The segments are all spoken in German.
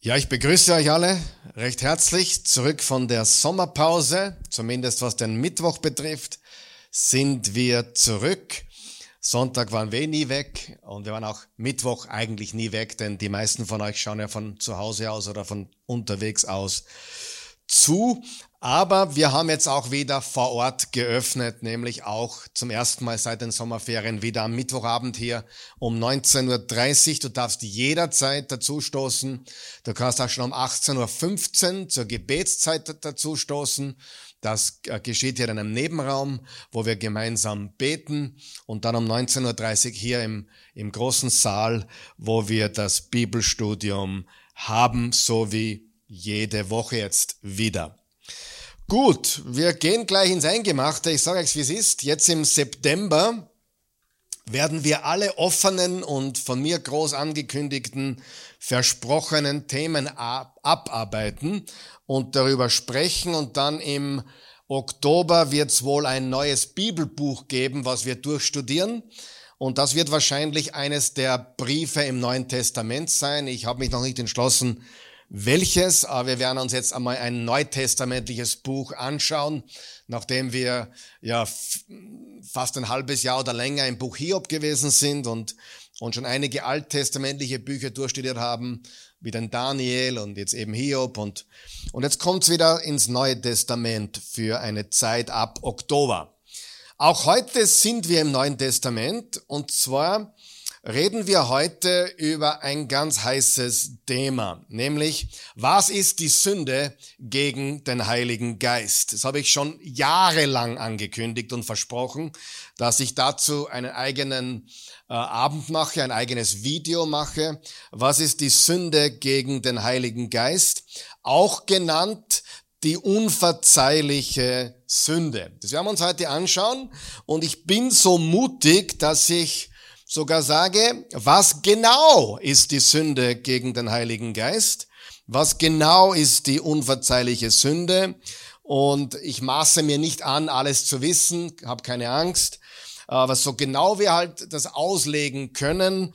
Ja, ich begrüße euch alle recht herzlich zurück von der Sommerpause, zumindest was den Mittwoch betrifft, sind wir zurück. Sonntag waren wir nie weg und wir waren auch Mittwoch eigentlich nie weg, denn die meisten von euch schauen ja von zu Hause aus oder von unterwegs aus zu. Aber wir haben jetzt auch wieder vor Ort geöffnet, nämlich auch zum ersten Mal seit den Sommerferien wieder am Mittwochabend hier um 19.30 Uhr. Du darfst jederzeit dazustoßen. Du kannst auch schon um 18.15 Uhr zur Gebetszeit dazustoßen. Das äh, geschieht hier in einem Nebenraum, wo wir gemeinsam beten und dann um 19.30 Uhr hier im, im großen Saal, wo wir das Bibelstudium haben, so wie jede Woche jetzt wieder. Gut, wir gehen gleich ins Eingemachte. Ich sage euch, wie es ist. Jetzt im September werden wir alle offenen und von mir groß angekündigten versprochenen Themen abarbeiten und darüber sprechen. Und dann im Oktober wird es wohl ein neues Bibelbuch geben, was wir durchstudieren. Und das wird wahrscheinlich eines der Briefe im Neuen Testament sein. Ich habe mich noch nicht entschlossen, welches, aber wir werden uns jetzt einmal ein neutestamentliches Buch anschauen, nachdem wir ja fast ein halbes Jahr oder länger im Buch Hiob gewesen sind und, und schon einige alttestamentliche Bücher durchstudiert haben, wie den Daniel und jetzt eben Hiob und, und jetzt kommt's wieder ins Neue Testament für eine Zeit ab Oktober. Auch heute sind wir im Neuen Testament und zwar reden wir heute über ein ganz heißes Thema, nämlich was ist die Sünde gegen den Heiligen Geist? Das habe ich schon jahrelang angekündigt und versprochen, dass ich dazu einen eigenen äh, Abend mache, ein eigenes Video mache. Was ist die Sünde gegen den Heiligen Geist? Auch genannt die unverzeihliche Sünde. Das werden wir uns heute anschauen und ich bin so mutig, dass ich sogar sage, was genau ist die Sünde gegen den Heiligen Geist? Was genau ist die unverzeihliche Sünde? Und ich maße mir nicht an, alles zu wissen, habe keine Angst. Aber so genau wir halt das auslegen können,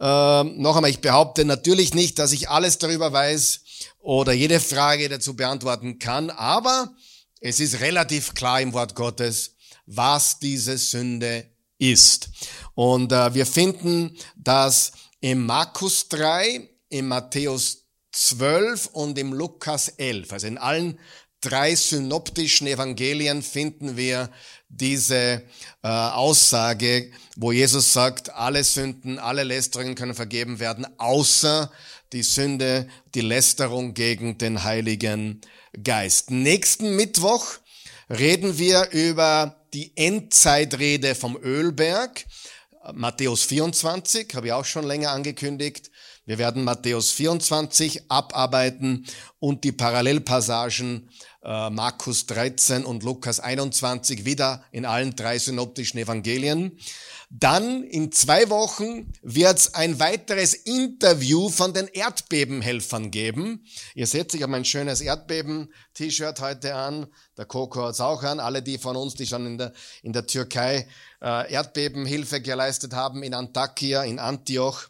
äh, noch einmal, ich behaupte natürlich nicht, dass ich alles darüber weiß oder jede Frage dazu beantworten kann, aber es ist relativ klar im Wort Gottes, was diese Sünde ist. Und äh, wir finden das im Markus 3, im Matthäus 12 und im Lukas 11. Also in allen drei synoptischen Evangelien finden wir diese äh, Aussage, wo Jesus sagt, alle Sünden, alle Lästerungen können vergeben werden, außer die Sünde, die Lästerung gegen den Heiligen Geist. Nächsten Mittwoch reden wir über die Endzeitrede vom Ölberg. Matthäus 24, habe ich auch schon länger angekündigt. Wir werden Matthäus 24 abarbeiten und die Parallelpassagen äh, Markus 13 und Lukas 21 wieder in allen drei synoptischen Evangelien. Dann in zwei Wochen wird es ein weiteres Interview von den Erdbebenhelfern geben. Ihr seht, ich habe mein schönes Erdbeben-T-Shirt heute an. Der Coco hat es auch an. Alle die von uns, die schon in der, in der Türkei äh, Erdbebenhilfe geleistet haben, in Antakya, in Antioch,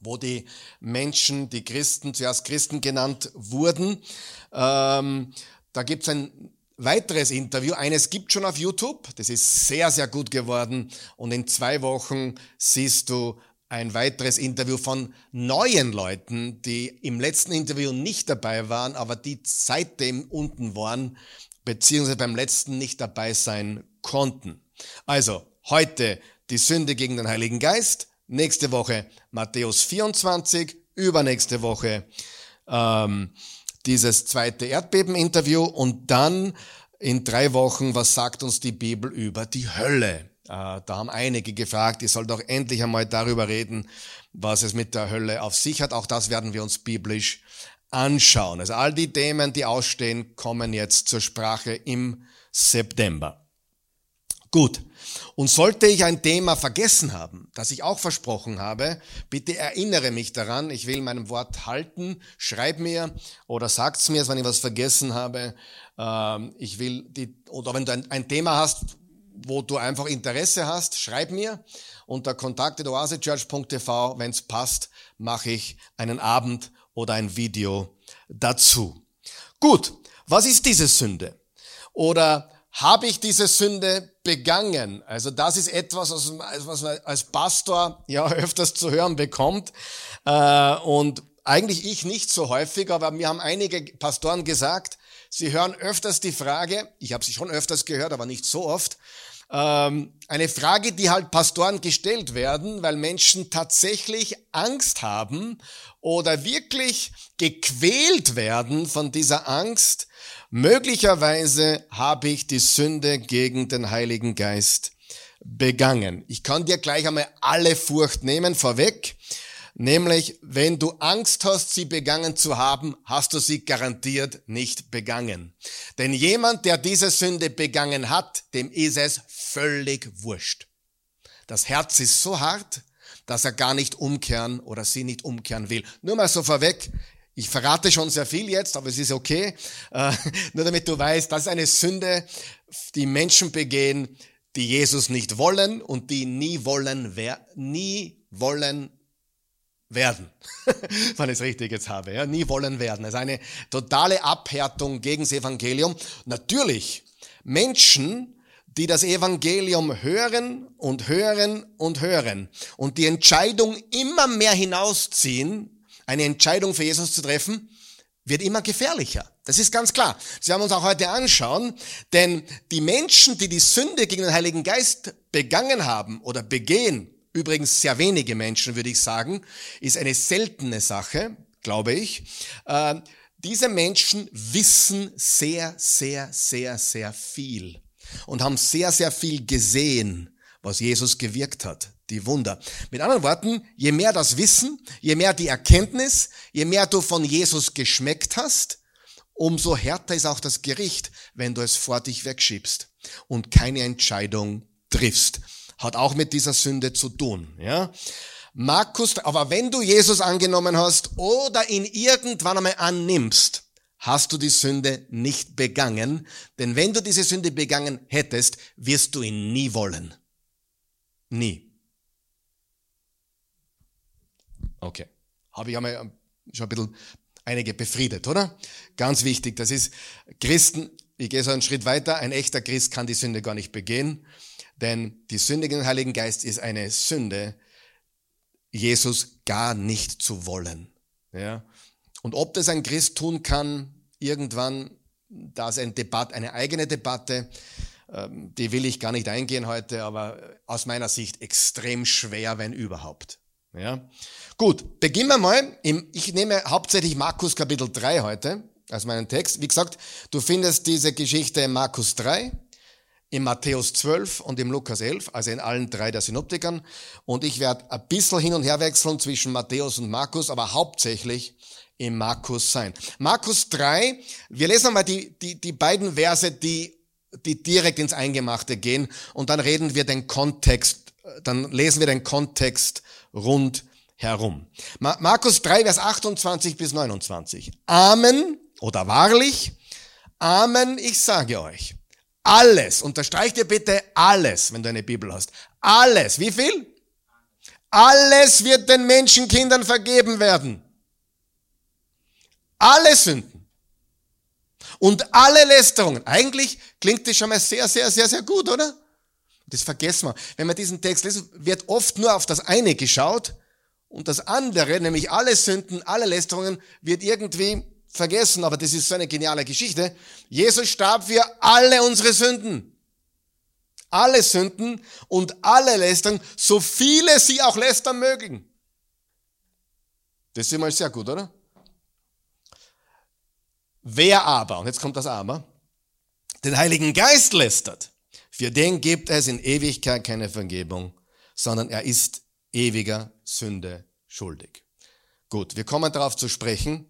wo die Menschen, die Christen, zuerst Christen genannt wurden. Ähm, da gibt es ein weiteres Interview. Eines gibt schon auf YouTube. Das ist sehr, sehr gut geworden. Und in zwei Wochen siehst du ein weiteres Interview von neuen Leuten, die im letzten Interview nicht dabei waren, aber die seitdem unten waren, beziehungsweise beim letzten nicht dabei sein konnten. Also, heute die Sünde gegen den Heiligen Geist, nächste Woche Matthäus 24, übernächste Woche ähm, dieses zweite Erdbeben-Interview und dann in drei Wochen, was sagt uns die Bibel über die Hölle? Äh, da haben einige gefragt, ich soll doch endlich einmal darüber reden, was es mit der Hölle auf sich hat. Auch das werden wir uns biblisch anschauen. Also all die Themen, die ausstehen, kommen jetzt zur Sprache im September. Gut. Und sollte ich ein Thema vergessen haben, das ich auch versprochen habe, bitte erinnere mich daran. Ich will meinem Wort halten. Schreib mir oder sagt's mir, wenn ich was vergessen habe. Ähm, ich will die, oder wenn du ein, Thema hast, wo du einfach Interesse hast, schreib mir unter kontakt.oasechurch.tv. Wenn es passt, mache ich einen Abend oder ein Video dazu. Gut, was ist diese Sünde? Oder habe ich diese Sünde begangen? Also das ist etwas, was man als Pastor ja öfters zu hören bekommt. Äh, und eigentlich ich nicht so häufig, aber mir haben einige Pastoren gesagt, sie hören öfters die Frage, ich habe sie schon öfters gehört, aber nicht so oft, ähm, eine Frage, die halt Pastoren gestellt werden, weil Menschen tatsächlich Angst haben oder wirklich gequält werden von dieser Angst, möglicherweise habe ich die Sünde gegen den Heiligen Geist begangen. Ich kann dir gleich einmal alle Furcht nehmen vorweg. Nämlich, wenn du Angst hast, sie begangen zu haben, hast du sie garantiert nicht begangen. Denn jemand, der diese Sünde begangen hat, dem ist es völlig wurscht. Das Herz ist so hart, dass er gar nicht umkehren oder sie nicht umkehren will. Nur mal so vorweg, ich verrate schon sehr viel jetzt, aber es ist okay. Äh, nur damit du weißt, das ist eine Sünde, die Menschen begehen, die Jesus nicht wollen und die nie wollen, wer, nie wollen werden, wenn ich es richtig jetzt habe, ja, nie wollen werden. Es ist eine totale Abhärtung gegen das Evangelium. Natürlich, Menschen, die das Evangelium hören und hören und hören und die Entscheidung immer mehr hinausziehen, eine Entscheidung für Jesus zu treffen, wird immer gefährlicher. Das ist ganz klar. Sie haben uns auch heute anschauen, denn die Menschen, die die Sünde gegen den Heiligen Geist begangen haben oder begehen, übrigens sehr wenige Menschen, würde ich sagen, ist eine seltene Sache, glaube ich. Äh, diese Menschen wissen sehr, sehr, sehr, sehr viel und haben sehr, sehr viel gesehen, was Jesus gewirkt hat, die Wunder. Mit anderen Worten, je mehr das Wissen, je mehr die Erkenntnis, je mehr du von Jesus geschmeckt hast, umso härter ist auch das Gericht, wenn du es vor dich wegschiebst und keine Entscheidung triffst hat auch mit dieser Sünde zu tun, ja. Markus, aber wenn du Jesus angenommen hast oder ihn irgendwann einmal annimmst, hast du die Sünde nicht begangen, denn wenn du diese Sünde begangen hättest, wirst du ihn nie wollen. Nie. Okay. Habe ich einmal schon ein bisschen einige befriedet, oder? Ganz wichtig, das ist Christen, ich gehe so einen Schritt weiter, ein echter Christ kann die Sünde gar nicht begehen. Denn die Sünde gegen den Heiligen Geist ist eine Sünde, Jesus gar nicht zu wollen. Ja? Und ob das ein Christ tun kann, irgendwann, da ist eine Debatte, eine eigene Debatte, ähm, die will ich gar nicht eingehen heute, aber aus meiner Sicht extrem schwer, wenn überhaupt. Ja? Gut, beginnen wir mal. Ich nehme hauptsächlich Markus Kapitel 3 heute als meinen Text. Wie gesagt, du findest diese Geschichte in Markus 3, im Matthäus 12 und im Lukas 11, also in allen drei der Synoptikern. Und ich werde ein bisschen hin und her wechseln zwischen Matthäus und Markus, aber hauptsächlich im Markus sein. Markus 3, wir lesen einmal die, die, die beiden Verse, die, die direkt ins Eingemachte gehen und dann reden wir den Kontext, dann lesen wir den Kontext rund herum. Markus 3, Vers 28 bis 29. Amen oder wahrlich, Amen, ich sage euch alles, unterstreich dir bitte alles, wenn du eine Bibel hast. Alles. Wie viel? Alles wird den Menschenkindern vergeben werden. Alle Sünden. Und alle Lästerungen. Eigentlich klingt das schon mal sehr, sehr, sehr, sehr gut, oder? Das vergessen wir. Wenn man diesen Text liest, wird oft nur auf das eine geschaut und das andere, nämlich alle Sünden, alle Lästerungen, wird irgendwie vergessen, aber das ist so eine geniale Geschichte. Jesus starb für alle unsere Sünden. Alle Sünden und alle Lästern, so viele sie auch lästern mögen. Das ist mal sehr gut, oder? Wer aber, und jetzt kommt das Aber, den Heiligen Geist lästert, für den gibt es in Ewigkeit keine Vergebung, sondern er ist ewiger Sünde schuldig. Gut, wir kommen darauf zu sprechen,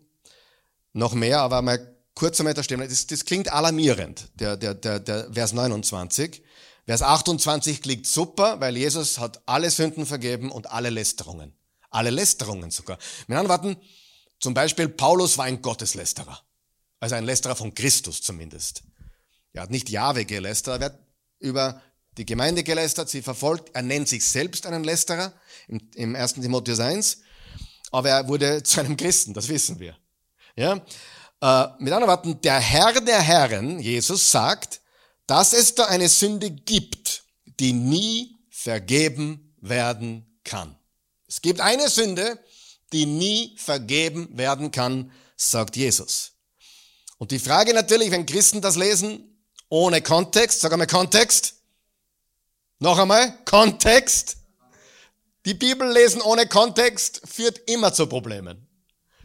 noch mehr, aber mal kurz einmal da stehen. Das, das klingt alarmierend, der, der, der, der Vers 29. Vers 28 klingt super, weil Jesus hat alle Sünden vergeben und alle Lästerungen. Alle Lästerungen sogar. Mit anderen Worten, zum Beispiel Paulus war ein Gotteslästerer. Also ein Lästerer von Christus zumindest. Er hat nicht Jahwe gelästert, er hat über die Gemeinde gelästert, sie verfolgt. Er nennt sich selbst einen Lästerer im, im 1. Timotheus 1. Aber er wurde zu einem Christen, das wissen wir. Ja? Äh, mit anderen Worten, der Herr der Herren, Jesus, sagt, dass es da eine Sünde gibt, die nie vergeben werden kann. Es gibt eine Sünde, die nie vergeben werden kann, sagt Jesus. Und die Frage natürlich, wenn Christen das lesen, ohne Kontext, sag einmal Kontext. Noch einmal, Kontext. Die Bibel lesen ohne Kontext führt immer zu Problemen.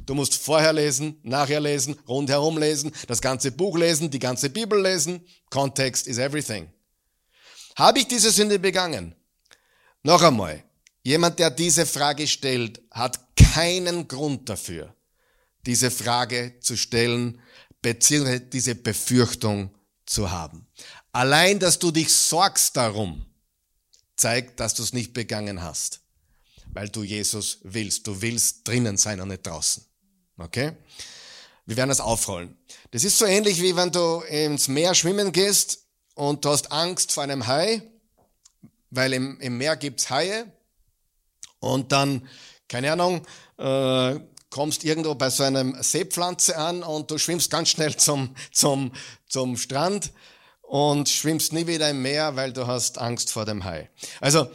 Du musst vorher lesen, nachher lesen, rundherum lesen, das ganze Buch lesen, die ganze Bibel lesen. Kontext is everything. Habe ich diese Sünde begangen? Noch einmal, jemand, der diese Frage stellt, hat keinen Grund dafür, diese Frage zu stellen, beziehungsweise diese Befürchtung zu haben. Allein, dass du dich sorgst darum, zeigt, dass du es nicht begangen hast, weil du Jesus willst. Du willst drinnen sein und nicht draußen. Okay? Wir werden das aufrollen. Das ist so ähnlich wie wenn du ins Meer schwimmen gehst und du hast Angst vor einem Hai, weil im, im Meer gibt's Haie und dann, keine Ahnung, äh, kommst irgendwo bei so einem Seepflanze an und du schwimmst ganz schnell zum, zum, zum Strand und schwimmst nie wieder im Meer, weil du hast Angst vor dem Hai. Also,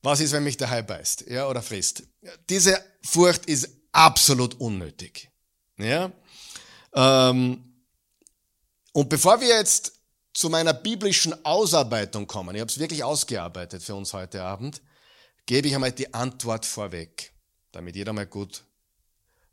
was ist, wenn mich der Hai beißt, ja, oder frisst? Diese Furcht ist absolut unnötig, ja. Ähm, und bevor wir jetzt zu meiner biblischen Ausarbeitung kommen, ich habe es wirklich ausgearbeitet für uns heute Abend, gebe ich einmal die Antwort vorweg, damit jeder mal gut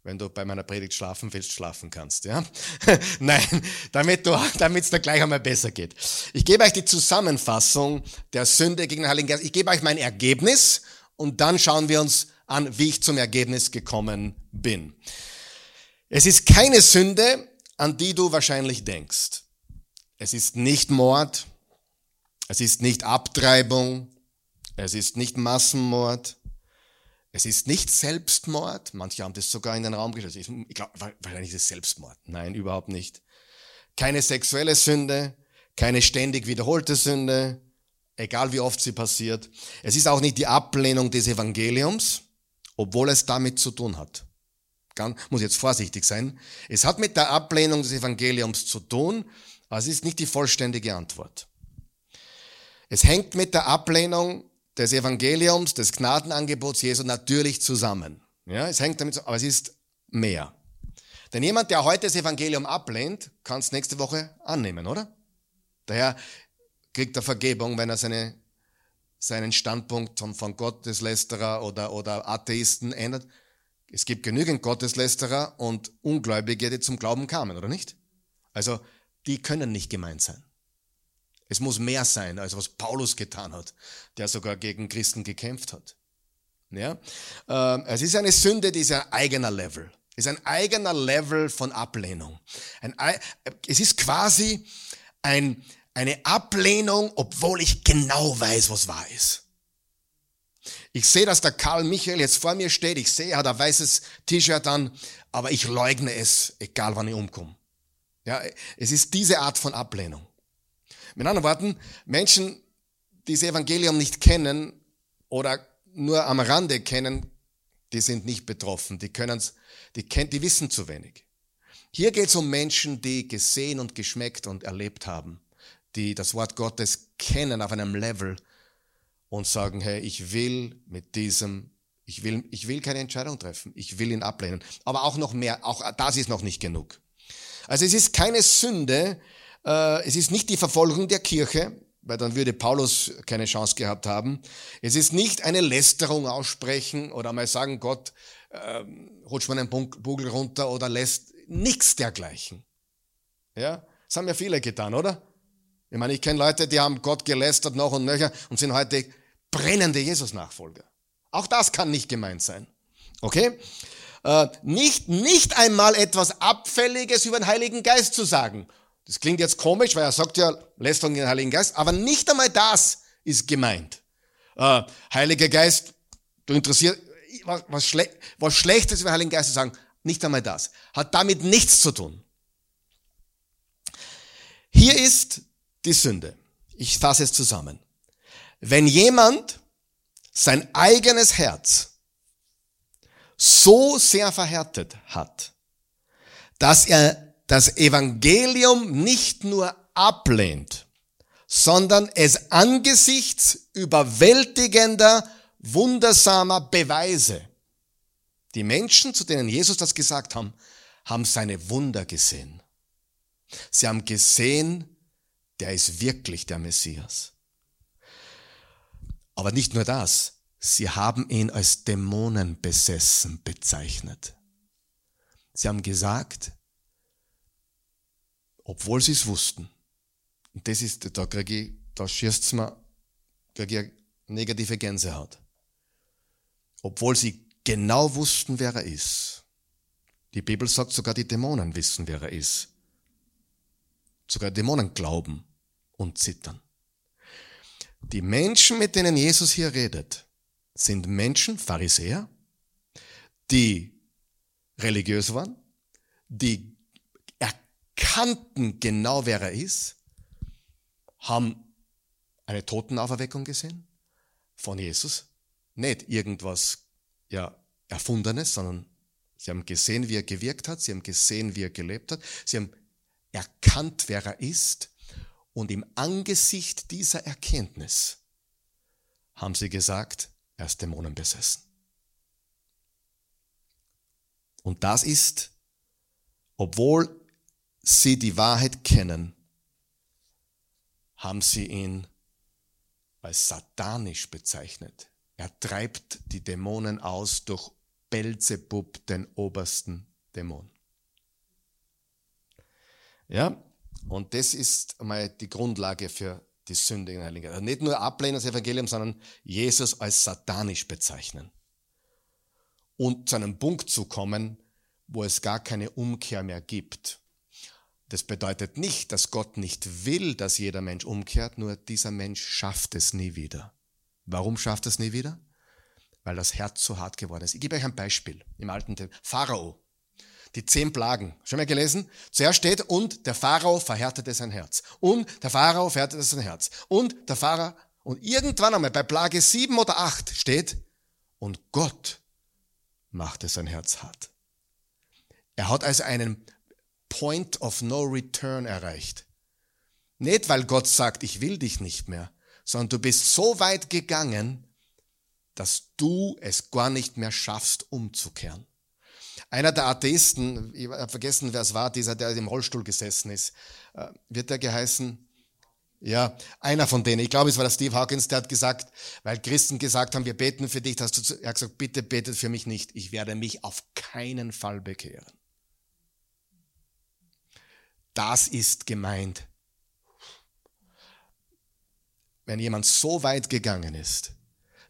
wenn du bei meiner Predigt schlafen willst, schlafen kannst. Ja? Nein, damit es dir gleich einmal besser geht. Ich gebe euch die Zusammenfassung der Sünde gegen den Heiligen Geist. Ich gebe euch mein Ergebnis und dann schauen wir uns an, wie ich zum Ergebnis gekommen bin. Es ist keine Sünde, an die du wahrscheinlich denkst. Es ist nicht Mord, es ist nicht Abtreibung, es ist nicht Massenmord, es ist nicht Selbstmord. Manche haben das sogar in den Raum gestellt. Ich glaube, wahrscheinlich ist es Selbstmord. Nein, überhaupt nicht. Keine sexuelle Sünde, keine ständig wiederholte Sünde, egal wie oft sie passiert. Es ist auch nicht die Ablehnung des Evangeliums, obwohl es damit zu tun hat. Ganz, muss jetzt vorsichtig sein. Es hat mit der Ablehnung des Evangeliums zu tun, aber es ist nicht die vollständige Antwort. Es hängt mit der Ablehnung des Evangeliums, des Gnadenangebots Jesu natürlich zusammen. Ja, es hängt damit, aber es ist mehr. Denn jemand, der heute das Evangelium ablehnt, kann es nächste Woche annehmen, oder? Daher kriegt er Vergebung, wenn er seine, seinen Standpunkt von, von Gotteslästerer oder, oder Atheisten ändert. Es gibt genügend Gotteslästerer und Ungläubige, die zum Glauben kamen, oder nicht? Also, die können nicht gemeint sein. Es muss mehr sein, als was Paulus getan hat, der sogar gegen Christen gekämpft hat. Ja? Ähm, es ist eine Sünde, die ist ein eigener Level. Es ist ein eigener Level von Ablehnung. Ein, es ist quasi ein, eine Ablehnung, obwohl ich genau weiß, was wahr ist. Ich sehe, dass der Karl Michael jetzt vor mir steht. Ich sehe, er hat ein weißes T-Shirt an, aber ich leugne es, egal wann ich umkomme. Ja, es ist diese Art von Ablehnung. Mit anderen Worten, Menschen, die das Evangelium nicht kennen oder nur am Rande kennen, die sind nicht betroffen. Die können's, die kennen, die wissen zu wenig. Hier geht es um Menschen, die gesehen und geschmeckt und erlebt haben, die das Wort Gottes kennen auf einem Level und sagen, hey, ich will mit diesem, ich will, ich will keine Entscheidung treffen, ich will ihn ablehnen. Aber auch noch mehr, auch das ist noch nicht genug. Also es ist keine Sünde, es ist nicht die Verfolgung der Kirche, weil dann würde Paulus keine Chance gehabt haben. Es ist nicht eine Lästerung aussprechen oder mal sagen, Gott, äh, rutscht man einen Bugel runter oder lässt nichts dergleichen. Ja, das haben ja viele getan, oder? Ich meine, ich kenne Leute, die haben Gott gelästert noch und nöcher und sind heute brennende Jesus-Nachfolger. Auch das kann nicht gemeint sein. Okay? Äh, nicht, nicht einmal etwas Abfälliges über den Heiligen Geist zu sagen das klingt jetzt komisch, weil er sagt ja, Lästerung den Heiligen Geist, aber nicht einmal das ist gemeint. Äh, Heiliger Geist, du interessierst, was, was, Schle was Schlechtes über den Heiligen Geist zu sagen, nicht einmal das. Hat damit nichts zu tun. Hier ist die Sünde. Ich fasse es zusammen. Wenn jemand sein eigenes Herz so sehr verhärtet hat, dass er das Evangelium nicht nur ablehnt, sondern es angesichts überwältigender, wundersamer Beweise. Die Menschen, zu denen Jesus das gesagt haben, haben seine Wunder gesehen. Sie haben gesehen, der ist wirklich der Messias. Aber nicht nur das, sie haben ihn als Dämonenbesessen bezeichnet. Sie haben gesagt, obwohl sie es wussten, und das ist, da kriege ich, da schießt mir, kriege ich negative Gänsehaut. Obwohl sie genau wussten, wer er ist. Die Bibel sagt, sogar die Dämonen wissen, wer er ist. Sogar Dämonen glauben und zittern. Die Menschen, mit denen Jesus hier redet, sind Menschen, Pharisäer, die religiös waren, die erkannten genau, wer er ist, haben eine Totenauferweckung gesehen von Jesus. Nicht irgendwas ja, Erfundenes, sondern sie haben gesehen, wie er gewirkt hat, sie haben gesehen, wie er gelebt hat, sie haben erkannt, wer er ist und im Angesicht dieser Erkenntnis haben sie gesagt, er ist Dämonen besessen. Und das ist, obwohl sie die Wahrheit kennen, haben sie ihn als satanisch bezeichnet. Er treibt die Dämonen aus durch Belzebub, den obersten Dämon. Ja, und das ist einmal die Grundlage für die Sünde in Heiligen also Nicht nur ablehnen das Evangelium, sondern Jesus als satanisch bezeichnen. Und zu einem Punkt zu kommen, wo es gar keine Umkehr mehr gibt. Das bedeutet nicht, dass Gott nicht will, dass jeder Mensch umkehrt, nur dieser Mensch schafft es nie wieder. Warum schafft es nie wieder? Weil das Herz so hart geworden ist. Ich gebe euch ein Beispiel im Alten Testament. Pharao die zehn Plagen. Schon mal gelesen? Zuerst steht, und der Pharao verhärtete sein Herz. Und der Pharao verhärtete sein Herz. Und der Pharao, und irgendwann einmal bei Plage sieben oder acht steht, und Gott machte sein Herz hart. Er hat also einen Point of No Return erreicht. Nicht, weil Gott sagt, ich will dich nicht mehr, sondern du bist so weit gegangen, dass du es gar nicht mehr schaffst, umzukehren. Einer der Atheisten, ich habe vergessen, wer es war, dieser, der im Rollstuhl gesessen ist, äh, wird der geheißen? Ja, einer von denen. Ich glaube, es war der Steve Hawkins, der hat gesagt, weil Christen gesagt haben, wir beten für dich, hast du, er hat gesagt, bitte betet für mich nicht. Ich werde mich auf keinen Fall bekehren. Das ist gemeint. Wenn jemand so weit gegangen ist,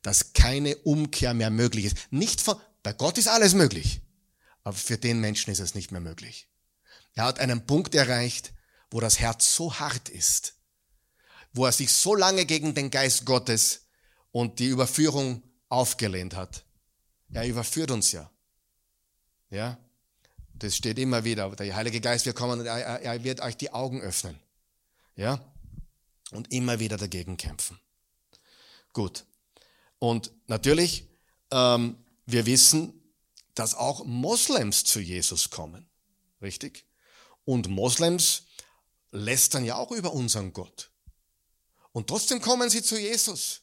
dass keine Umkehr mehr möglich ist. Nicht von, bei Gott ist alles möglich. Aber für den Menschen ist es nicht mehr möglich. Er hat einen Punkt erreicht, wo das Herz so hart ist, wo er sich so lange gegen den Geist Gottes und die Überführung aufgelehnt hat. Er überführt uns ja. Ja? Das steht immer wieder. Der Heilige Geist wird kommen und er, wird euch die Augen öffnen. Ja? Und immer wieder dagegen kämpfen. Gut. Und natürlich, ähm, wir wissen, dass auch Moslems zu Jesus kommen. Richtig? Und Moslems lästern ja auch über unseren Gott. Und trotzdem kommen sie zu Jesus.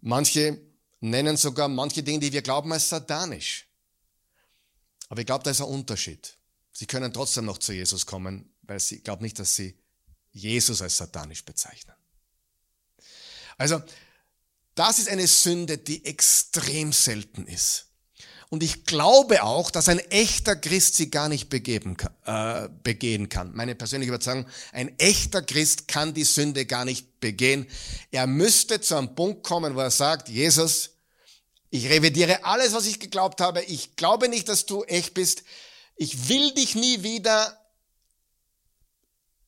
Manche nennen sogar manche Dinge, die wir glauben, als satanisch. Aber ich glaube, da ist ein Unterschied. Sie können trotzdem noch zu Jesus kommen, weil sie, ich glaube nicht, dass sie Jesus als satanisch bezeichnen. Also, das ist eine Sünde, die extrem selten ist. Und ich glaube auch, dass ein echter Christ sie gar nicht begeben, äh, begehen kann. Meine persönliche Überzeugung, ein echter Christ kann die Sünde gar nicht begehen. Er müsste zu einem Punkt kommen, wo er sagt, Jesus, ich revidiere alles, was ich geglaubt habe. Ich glaube nicht, dass du echt bist. Ich will dich nie wieder,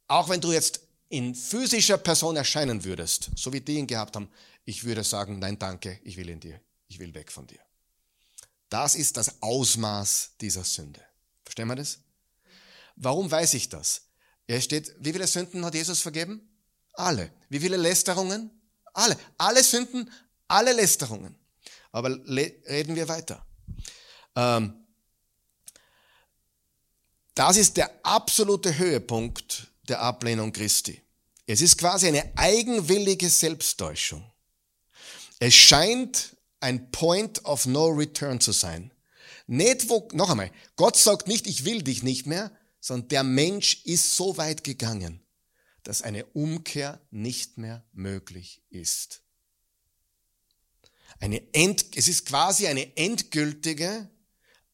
auch wenn du jetzt in physischer Person erscheinen würdest, so wie die ihn gehabt haben. Ich würde sagen, nein, danke, ich will in dir. Ich will weg von dir. Das ist das Ausmaß dieser Sünde. Verstehen wir das? Warum weiß ich das? Er steht, wie viele Sünden hat Jesus vergeben? Alle. Wie viele Lästerungen? Alle. Alle Sünden, alle Lästerungen. Aber reden wir weiter. Ähm, das ist der absolute Höhepunkt der Ablehnung Christi. Es ist quasi eine eigenwillige Selbsttäuschung. Es scheint ein Point of No Return zu sein. Nicht wo, noch einmal, Gott sagt nicht, ich will dich nicht mehr, sondern der Mensch ist so weit gegangen, dass eine Umkehr nicht mehr möglich ist. Eine End, es ist quasi eine endgültige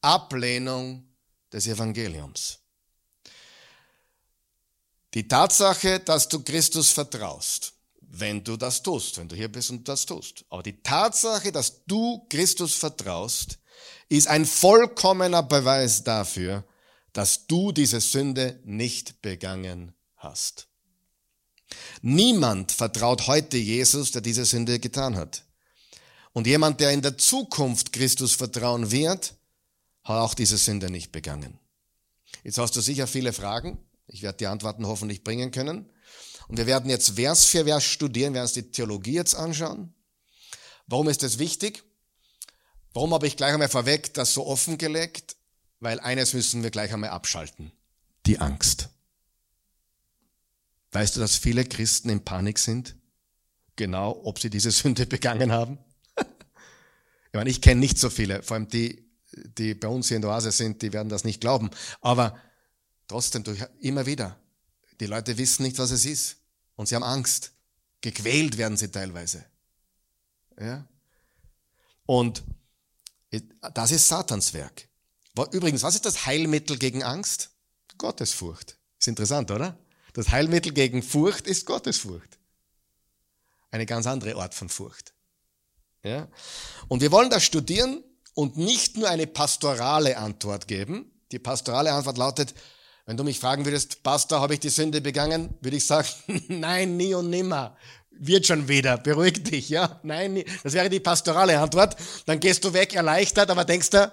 Ablehnung des Evangeliums. Die Tatsache, dass du Christus vertraust, wenn du das tust, wenn du hier bist und das tust. Aber die Tatsache, dass du Christus vertraust, ist ein vollkommener Beweis dafür, dass du diese Sünde nicht begangen hast. Niemand vertraut heute Jesus, der diese Sünde getan hat. Und jemand, der in der Zukunft Christus vertrauen wird, hat auch diese Sünde nicht begangen. Jetzt hast du sicher viele Fragen. Ich werde die Antworten hoffentlich bringen können. Und wir werden jetzt Vers für Vers studieren, werden uns die Theologie jetzt anschauen. Warum ist das wichtig? Warum habe ich gleich einmal vorweg das so offengelegt? Weil eines müssen wir gleich einmal abschalten. Die Angst. Weißt du, dass viele Christen in Panik sind? Genau, ob sie diese Sünde begangen haben? Ich meine, ich kenne nicht so viele, vor allem die, die bei uns hier in der Oase sind, die werden das nicht glauben. Aber trotzdem, immer wieder, die Leute wissen nicht, was es ist. Und sie haben Angst. Gequält werden sie teilweise. Ja? Und das ist Satans Werk. Übrigens, was ist das Heilmittel gegen Angst? Gottesfurcht. Ist interessant, oder? Das Heilmittel gegen Furcht ist Gottesfurcht. Eine ganz andere Art von Furcht. Ja? Und wir wollen das studieren und nicht nur eine pastorale Antwort geben. Die pastorale Antwort lautet, wenn du mich fragen würdest, Pastor, habe ich die Sünde begangen, würde ich sagen, nein, nie und nimmer. Wird schon wieder, beruhig dich, ja? Nein, nie. das wäre die pastorale Antwort. Dann gehst du weg erleichtert, aber denkst du,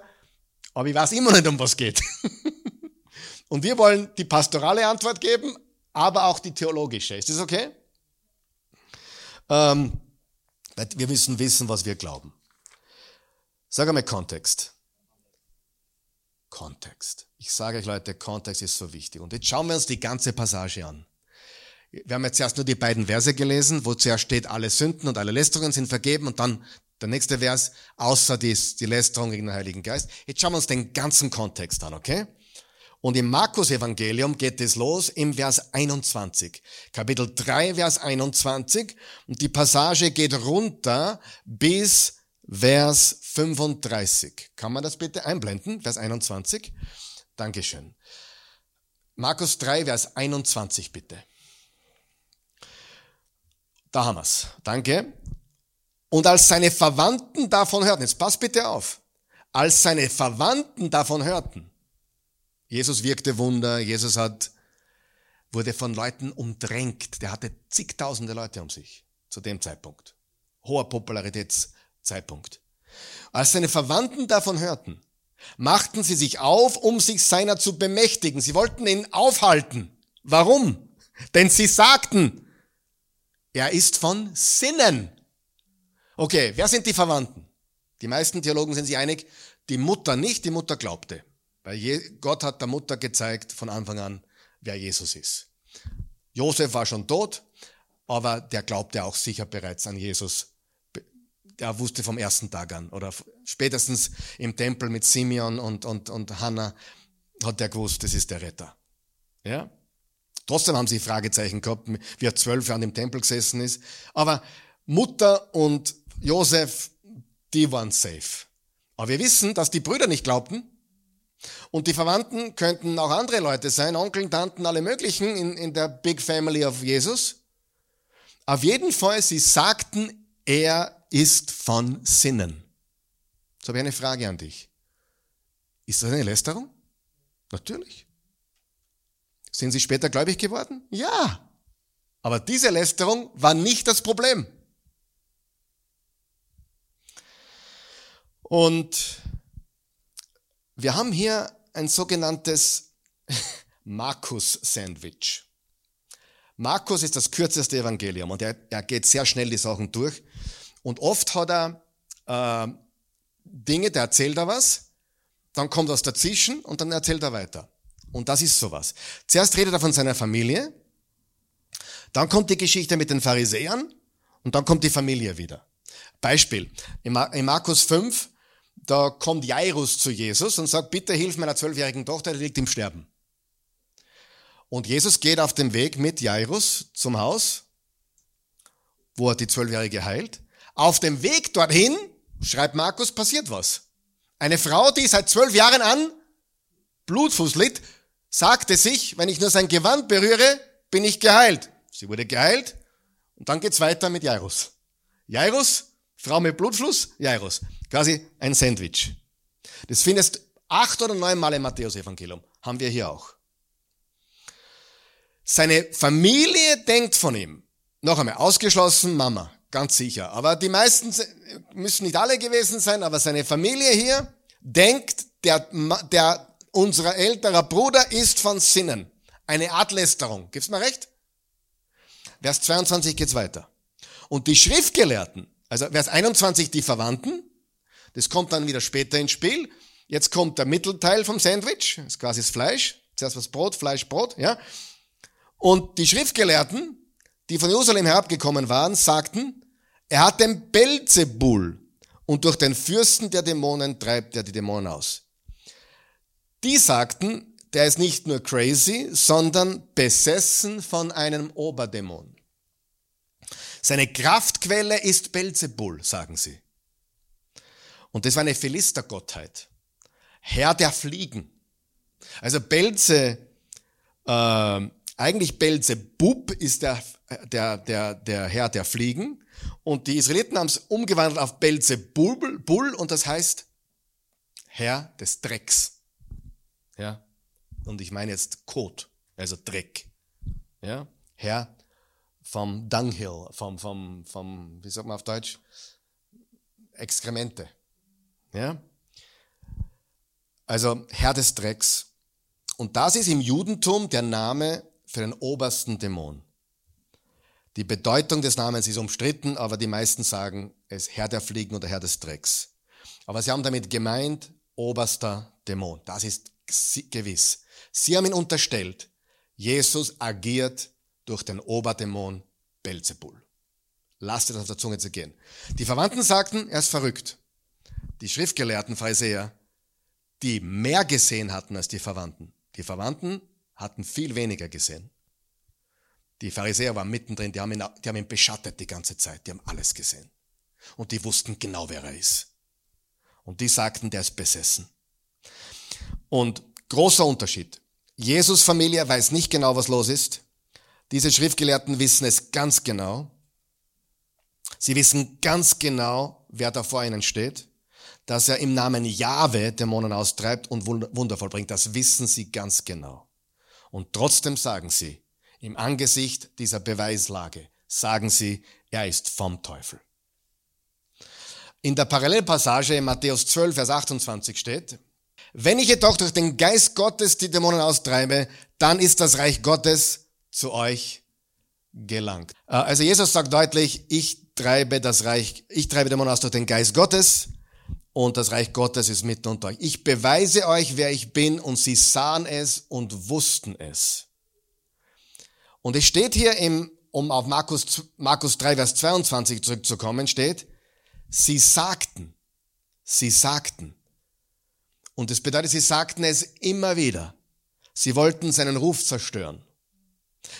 aber ich weiß immer nicht, um was geht. und wir wollen die pastorale Antwort geben, aber auch die theologische. Ist das okay? Ähm, wir müssen wissen, was wir glauben. Sag einmal Kontext. Kontext. Ich sage euch Leute, Kontext ist so wichtig. Und jetzt schauen wir uns die ganze Passage an. Wir haben jetzt erst nur die beiden Verse gelesen, wo zuerst steht, alle Sünden und alle Lästerungen sind vergeben und dann der nächste Vers, außer dies, die Lästerung gegen den Heiligen Geist. Jetzt schauen wir uns den ganzen Kontext an, okay? Und im Markus Evangelium geht es los im Vers 21. Kapitel 3, Vers 21. Und die Passage geht runter bis Vers 35. Kann man das bitte einblenden? Vers 21. Dankeschön. Markus 3, Vers 21 bitte. Da haben wir's. Danke. Und als seine Verwandten davon hörten, jetzt pass bitte auf, als seine Verwandten davon hörten, Jesus wirkte Wunder, Jesus hat, wurde von Leuten umdrängt, der hatte zigtausende Leute um sich zu dem Zeitpunkt. Hoher Popularitäts Zeitpunkt. Als seine Verwandten davon hörten, machten sie sich auf, um sich seiner zu bemächtigen. Sie wollten ihn aufhalten. Warum? Denn sie sagten, er ist von Sinnen. Okay, wer sind die Verwandten? Die meisten Theologen sind sich einig, die Mutter nicht, die Mutter glaubte. Weil Gott hat der Mutter gezeigt von Anfang an, wer Jesus ist. Josef war schon tot, aber der glaubte auch sicher bereits an Jesus der wusste vom ersten Tag an oder spätestens im Tempel mit Simeon und, und, und Hannah hat er gewusst, das ist der Retter. Ja? Trotzdem haben sie Fragezeichen gehabt, wie er zwölf Jahre im Tempel gesessen ist. Aber Mutter und Josef, die waren safe. Aber wir wissen, dass die Brüder nicht glaubten. Und die Verwandten könnten auch andere Leute sein, Onkeln, Tanten, alle möglichen in, in der Big Family of Jesus. Auf jeden Fall, sie sagten, er ist von Sinnen. So habe ich eine Frage an dich. Ist das eine Lästerung? Natürlich. Sind sie später gläubig geworden? Ja. Aber diese Lästerung war nicht das Problem. Und wir haben hier ein sogenanntes Markus-Sandwich. Markus ist das kürzeste Evangelium und er, er geht sehr schnell die Sachen durch. Und oft hat er äh, Dinge, der erzählt er was, dann kommt was dazwischen und dann erzählt er weiter. Und das ist sowas. Zuerst redet er von seiner Familie, dann kommt die Geschichte mit den Pharisäern und dann kommt die Familie wieder. Beispiel, in Markus 5, da kommt Jairus zu Jesus und sagt, bitte hilf meiner zwölfjährigen Tochter, die liegt im Sterben. Und Jesus geht auf dem Weg mit Jairus zum Haus, wo er die Zwölfjährige heilt. Auf dem Weg dorthin, schreibt Markus, passiert was. Eine Frau, die seit zwölf Jahren an Blutfuß litt, sagte sich, wenn ich nur sein Gewand berühre, bin ich geheilt. Sie wurde geheilt und dann geht's weiter mit Jairus. Jairus, Frau mit Blutfluss, Jairus. Quasi ein Sandwich. Das findest acht oder neun Mal im Matthäus-Evangelium. Haben wir hier auch. Seine Familie denkt von ihm. Noch einmal, ausgeschlossen Mama, ganz sicher. Aber die meisten müssen nicht alle gewesen sein, aber seine Familie hier denkt, der, der, unser älterer Bruder ist von Sinnen. Eine Art Lästerung. Gibt's mal recht? Vers 22 geht's weiter. Und die Schriftgelehrten, also Vers 21 die Verwandten, das kommt dann wieder später ins Spiel. Jetzt kommt der Mittelteil vom Sandwich, das ist quasi das Fleisch. Zuerst was Brot, Fleisch, Brot, ja. Und die Schriftgelehrten, die von Jerusalem herabgekommen waren, sagten, er hat den Belzebul und durch den Fürsten der Dämonen treibt er die Dämonen aus. Die sagten, der ist nicht nur crazy, sondern besessen von einem Oberdämon. Seine Kraftquelle ist Belzebul, sagen sie. Und das war eine Philistergottheit. Herr der Fliegen. Also Belze äh, eigentlich Belzebub ist der, der, der, der Herr der Fliegen. Und die Israeliten haben es umgewandelt auf Belzebul Bull, und das heißt Herr des Drecks. Ja. Und ich meine jetzt Kot, also Dreck. Ja. Herr vom Dunghill, vom, vom, vom, wie sagt man auf Deutsch? Exkremente. Ja. Also Herr des Drecks. Und das ist im Judentum der Name für den obersten Dämon. Die Bedeutung des Namens ist umstritten, aber die meisten sagen, es Herr der Fliegen oder Herr des Drecks. Aber sie haben damit gemeint, oberster Dämon. Das ist gewiss. Sie haben ihn unterstellt, Jesus agiert durch den Oberdämon Belzebul. Lasst es auf der Zunge zu gehen. Die Verwandten sagten, er ist verrückt. Die schriftgelehrten Pharisäer, die mehr gesehen hatten als die Verwandten. Die Verwandten hatten viel weniger gesehen. Die Pharisäer waren mittendrin, die haben, ihn, die haben ihn beschattet die ganze Zeit, die haben alles gesehen. Und die wussten genau, wer er ist. Und die sagten, der ist besessen. Und großer Unterschied. Jesus Familie weiß nicht genau, was los ist. Diese Schriftgelehrten wissen es ganz genau. Sie wissen ganz genau, wer da vor ihnen steht. Dass er im Namen Jahwe Dämonen austreibt und Wunder vollbringt. Das wissen sie ganz genau. Und trotzdem sagen sie, im Angesicht dieser Beweislage, sagen sie, er ist vom Teufel. In der Parallelpassage in Matthäus 12, Vers 28 steht, wenn ich jedoch durch den Geist Gottes die Dämonen austreibe, dann ist das Reich Gottes zu euch gelangt. Äh, also Jesus sagt deutlich, ich treibe das Reich, ich treibe Dämonen aus durch den Geist Gottes und das Reich Gottes ist mitten unter euch. Ich beweise euch, wer ich bin und sie sahen es und wussten es. Und es steht hier im, um auf Markus, Markus 3, Vers 22 zurückzukommen, steht, sie sagten, sie sagten. Und das bedeutet, sie sagten es immer wieder. Sie wollten seinen Ruf zerstören.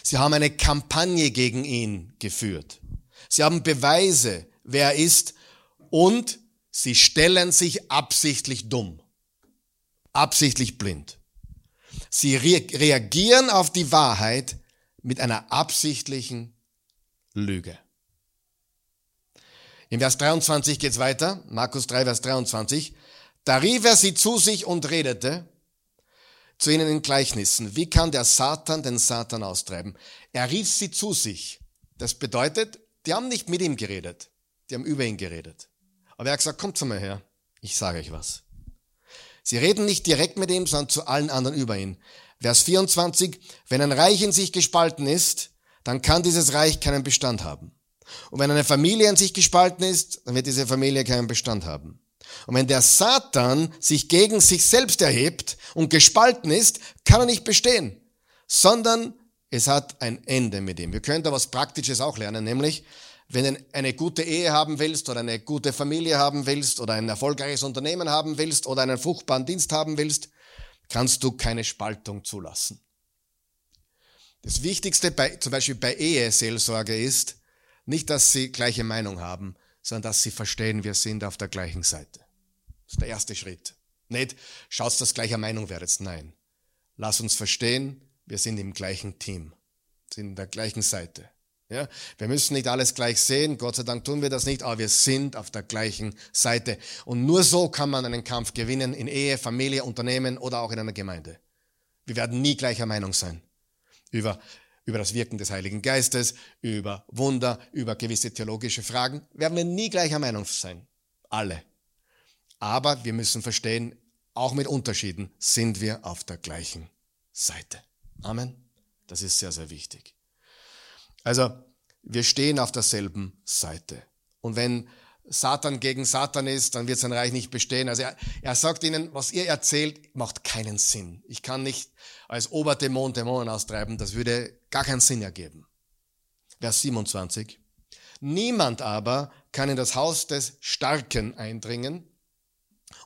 Sie haben eine Kampagne gegen ihn geführt. Sie haben Beweise, wer er ist und Sie stellen sich absichtlich dumm, absichtlich blind. Sie re reagieren auf die Wahrheit mit einer absichtlichen Lüge. In Vers 23 geht's weiter, Markus 3, Vers 23. Da rief er sie zu sich und redete zu ihnen in Gleichnissen. Wie kann der Satan den Satan austreiben? Er rief sie zu sich. Das bedeutet, die haben nicht mit ihm geredet, die haben über ihn geredet. Aber er hat gesagt, kommt zu mir her, ich sage euch was. Sie reden nicht direkt mit ihm, sondern zu allen anderen über ihn. Vers 24, wenn ein Reich in sich gespalten ist, dann kann dieses Reich keinen Bestand haben. Und wenn eine Familie in sich gespalten ist, dann wird diese Familie keinen Bestand haben. Und wenn der Satan sich gegen sich selbst erhebt und gespalten ist, kann er nicht bestehen, sondern es hat ein Ende mit ihm. Wir können da was Praktisches auch lernen, nämlich, wenn du eine gute Ehe haben willst oder eine gute Familie haben willst oder ein erfolgreiches Unternehmen haben willst oder einen fruchtbaren Dienst haben willst, kannst du keine Spaltung zulassen. Das Wichtigste bei, zum Beispiel bei Eheseelsorge ist, nicht, dass sie gleiche Meinung haben, sondern dass sie verstehen, wir sind auf der gleichen Seite. Das ist der erste Schritt. Nicht, schaust, dass gleicher Meinung werdet. Nein. Lass uns verstehen, wir sind im gleichen Team, sind in der gleichen Seite. Ja, wir müssen nicht alles gleich sehen, Gott sei Dank tun wir das nicht, aber wir sind auf der gleichen Seite. Und nur so kann man einen Kampf gewinnen in Ehe, Familie, Unternehmen oder auch in einer Gemeinde. Wir werden nie gleicher Meinung sein über, über das Wirken des Heiligen Geistes, über Wunder, über gewisse theologische Fragen. Werden wir nie gleicher Meinung sein. Alle. Aber wir müssen verstehen, auch mit Unterschieden sind wir auf der gleichen Seite. Amen. Das ist sehr, sehr wichtig. Also, wir stehen auf derselben Seite. Und wenn Satan gegen Satan ist, dann wird sein Reich nicht bestehen. Also er, er sagt ihnen, was ihr erzählt, macht keinen Sinn. Ich kann nicht als Oberdämon Dämonen austreiben, das würde gar keinen Sinn ergeben. Vers 27. Niemand aber kann in das Haus des Starken eindringen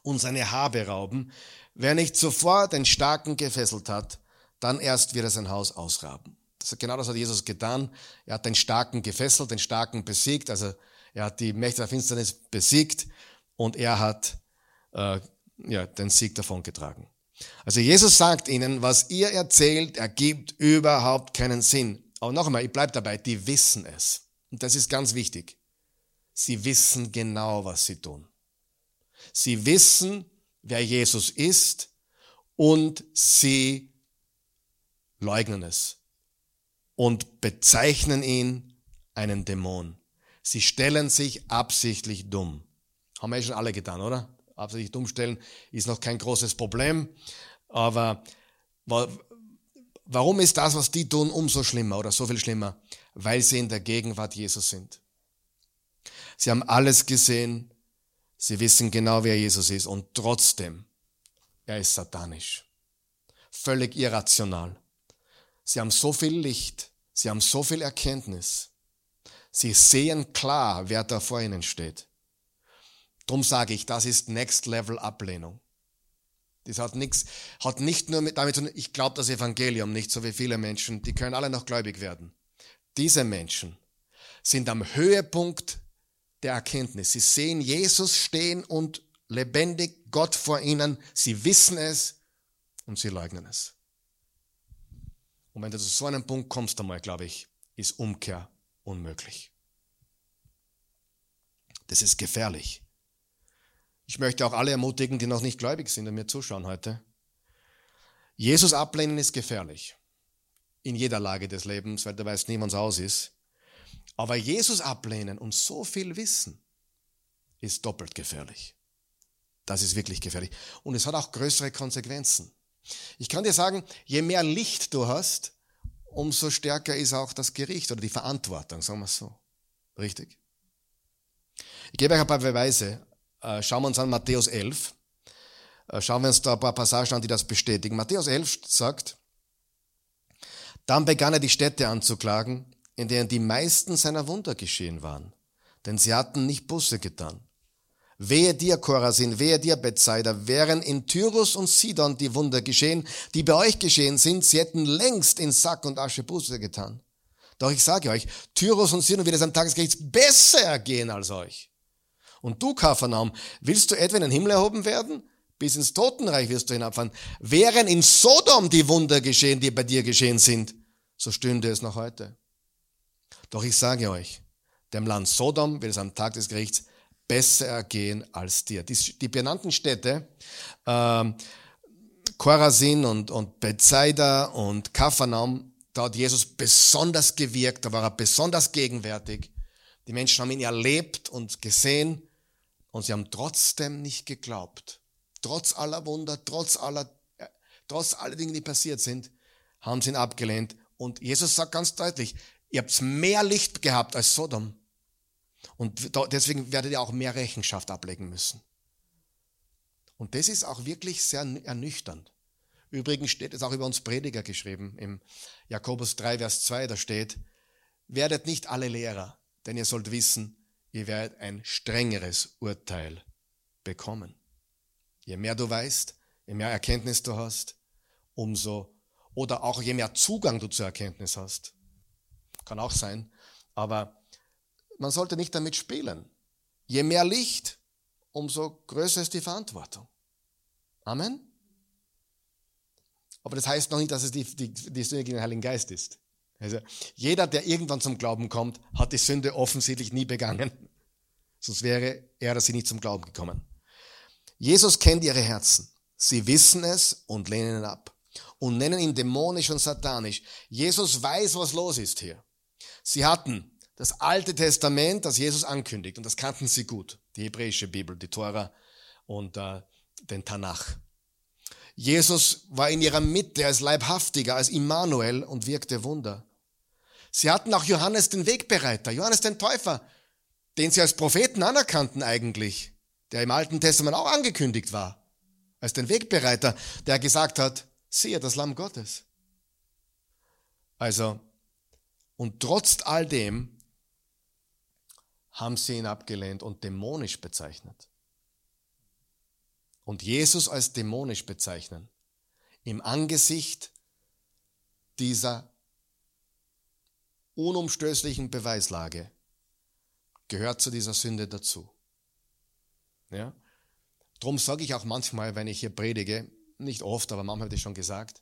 und seine Habe rauben. Wer nicht zuvor den Starken gefesselt hat, dann erst wird er sein Haus ausraben. Das, genau das hat Jesus getan. Er hat den Starken gefesselt, den Starken besiegt, also er hat die Mächte der Finsternis besiegt und er hat äh, ja, den Sieg davongetragen. Also Jesus sagt ihnen, was ihr erzählt, ergibt überhaupt keinen Sinn. Aber noch einmal, ich bleibe dabei, die wissen es. Und das ist ganz wichtig. Sie wissen genau, was sie tun. Sie wissen, wer Jesus ist und sie leugnen es und bezeichnen ihn einen Dämon. Sie stellen sich absichtlich dumm. Haben wir ja schon alle getan, oder? Absichtlich dumm stellen ist noch kein großes Problem. Aber warum ist das, was die tun, umso schlimmer oder so viel schlimmer? Weil sie in der Gegenwart Jesus sind. Sie haben alles gesehen. Sie wissen genau, wer Jesus ist. Und trotzdem, er ist satanisch. Völlig irrational. Sie haben so viel Licht, sie haben so viel Erkenntnis. Sie sehen klar, wer da vor ihnen steht. Drum sage ich, das ist Next Level Ablehnung. Das hat nichts, hat nicht nur mit, damit zu tun, ich glaube das Evangelium nicht, so wie viele Menschen, die können alle noch gläubig werden. Diese Menschen sind am Höhepunkt der Erkenntnis. Sie sehen Jesus stehen und lebendig Gott vor ihnen. Sie wissen es und sie leugnen es. Und wenn du zu so einem Punkt kommst einmal, glaube ich, ist Umkehr unmöglich. Das ist gefährlich. Ich möchte auch alle ermutigen, die noch nicht gläubig sind und mir zuschauen heute. Jesus ablehnen ist gefährlich. In jeder Lage des Lebens, weil da weiß niemand aus ist. Aber Jesus ablehnen und so viel wissen, ist doppelt gefährlich. Das ist wirklich gefährlich. Und es hat auch größere Konsequenzen. Ich kann dir sagen, je mehr Licht du hast, umso stärker ist auch das Gericht oder die Verantwortung, sagen wir es so. Richtig? Ich gebe euch ein paar Beweise. Äh, schauen wir uns an Matthäus 11. Äh, schauen wir uns da ein paar Passagen an, die das bestätigen. Matthäus 11 sagt, dann begann er die Städte anzuklagen, in denen die meisten seiner Wunder geschehen waren, denn sie hatten nicht Busse getan. Wehe dir, Chorasin, wehe dir, Bethsaida, wären in Tyrus und Sidon die Wunder geschehen, die bei euch geschehen sind, sie hätten längst in Sack und Asche Buße getan. Doch ich sage euch, Tyrus und Sidon wird es am Tagesgericht besser ergehen als euch. Und du, Kapernaum, willst du etwa in den Himmel erhoben werden? Bis ins Totenreich wirst du hinabfahren. Wären in Sodom die Wunder geschehen, die bei dir geschehen sind, so stünde es noch heute. Doch ich sage euch, dem Land Sodom wird es am Tag des Gerichts besser ergehen als dir. Die, die benannten Städte, äh, Chorazin und, und Bethsaida und Kapharnaum, da hat Jesus besonders gewirkt, da war er besonders gegenwärtig. Die Menschen haben ihn erlebt und gesehen und sie haben trotzdem nicht geglaubt. Trotz aller Wunder, trotz aller, äh, trotz aller Dinge, die passiert sind, haben sie ihn abgelehnt. Und Jesus sagt ganz deutlich, Ihr habt mehr Licht gehabt als Sodom. Und deswegen werdet ihr auch mehr Rechenschaft ablegen müssen. Und das ist auch wirklich sehr ernüchternd. Übrigens steht es auch über uns Prediger geschrieben. Im Jakobus 3, Vers 2, da steht, werdet nicht alle Lehrer, denn ihr sollt wissen, ihr werdet ein strengeres Urteil bekommen. Je mehr du weißt, je mehr Erkenntnis du hast, umso, oder auch je mehr Zugang du zur Erkenntnis hast. Kann auch sein. Aber man sollte nicht damit spielen. Je mehr Licht, umso größer ist die Verantwortung. Amen. Aber das heißt noch nicht, dass es die, die, die Sünde gegen den Heiligen Geist ist. Also jeder, der irgendwann zum Glauben kommt, hat die Sünde offensichtlich nie begangen. Sonst wäre er oder sie nicht zum Glauben gekommen. Jesus kennt ihre Herzen. Sie wissen es und lehnen ihn ab und nennen ihn dämonisch und satanisch. Jesus weiß, was los ist hier. Sie hatten das Alte Testament, das Jesus ankündigt, und das kannten sie gut. Die hebräische Bibel, die Tora und äh, den Tanach. Jesus war in ihrer Mitte als Leibhaftiger, als Immanuel und wirkte Wunder. Sie hatten auch Johannes den Wegbereiter, Johannes den Täufer, den sie als Propheten anerkannten eigentlich, der im Alten Testament auch angekündigt war, als den Wegbereiter, der gesagt hat, siehe das Lamm Gottes. Also, und trotz all dem haben sie ihn abgelehnt und dämonisch bezeichnet und Jesus als dämonisch bezeichnen, im Angesicht dieser unumstößlichen Beweislage, gehört zu dieser Sünde dazu. Ja? Drum sage ich auch manchmal, wenn ich hier predige, nicht oft, aber manchmal habe ich schon gesagt,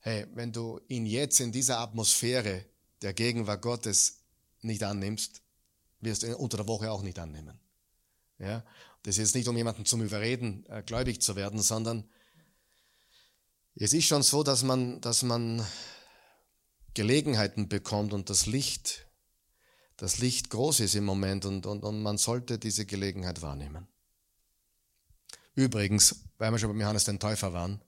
hey, wenn du ihn jetzt in dieser Atmosphäre der Gegenwart Gottes nicht annimmst, wirst du unter der Woche auch nicht annehmen. Ja? Das ist jetzt nicht, um jemanden zum Überreden, äh, gläubig zu werden, sondern es ist schon so, dass man, dass man Gelegenheiten bekommt und das Licht, das Licht groß ist im Moment und, und, und man sollte diese Gelegenheit wahrnehmen. Übrigens, weil wir schon beim Johannes den Täufer waren,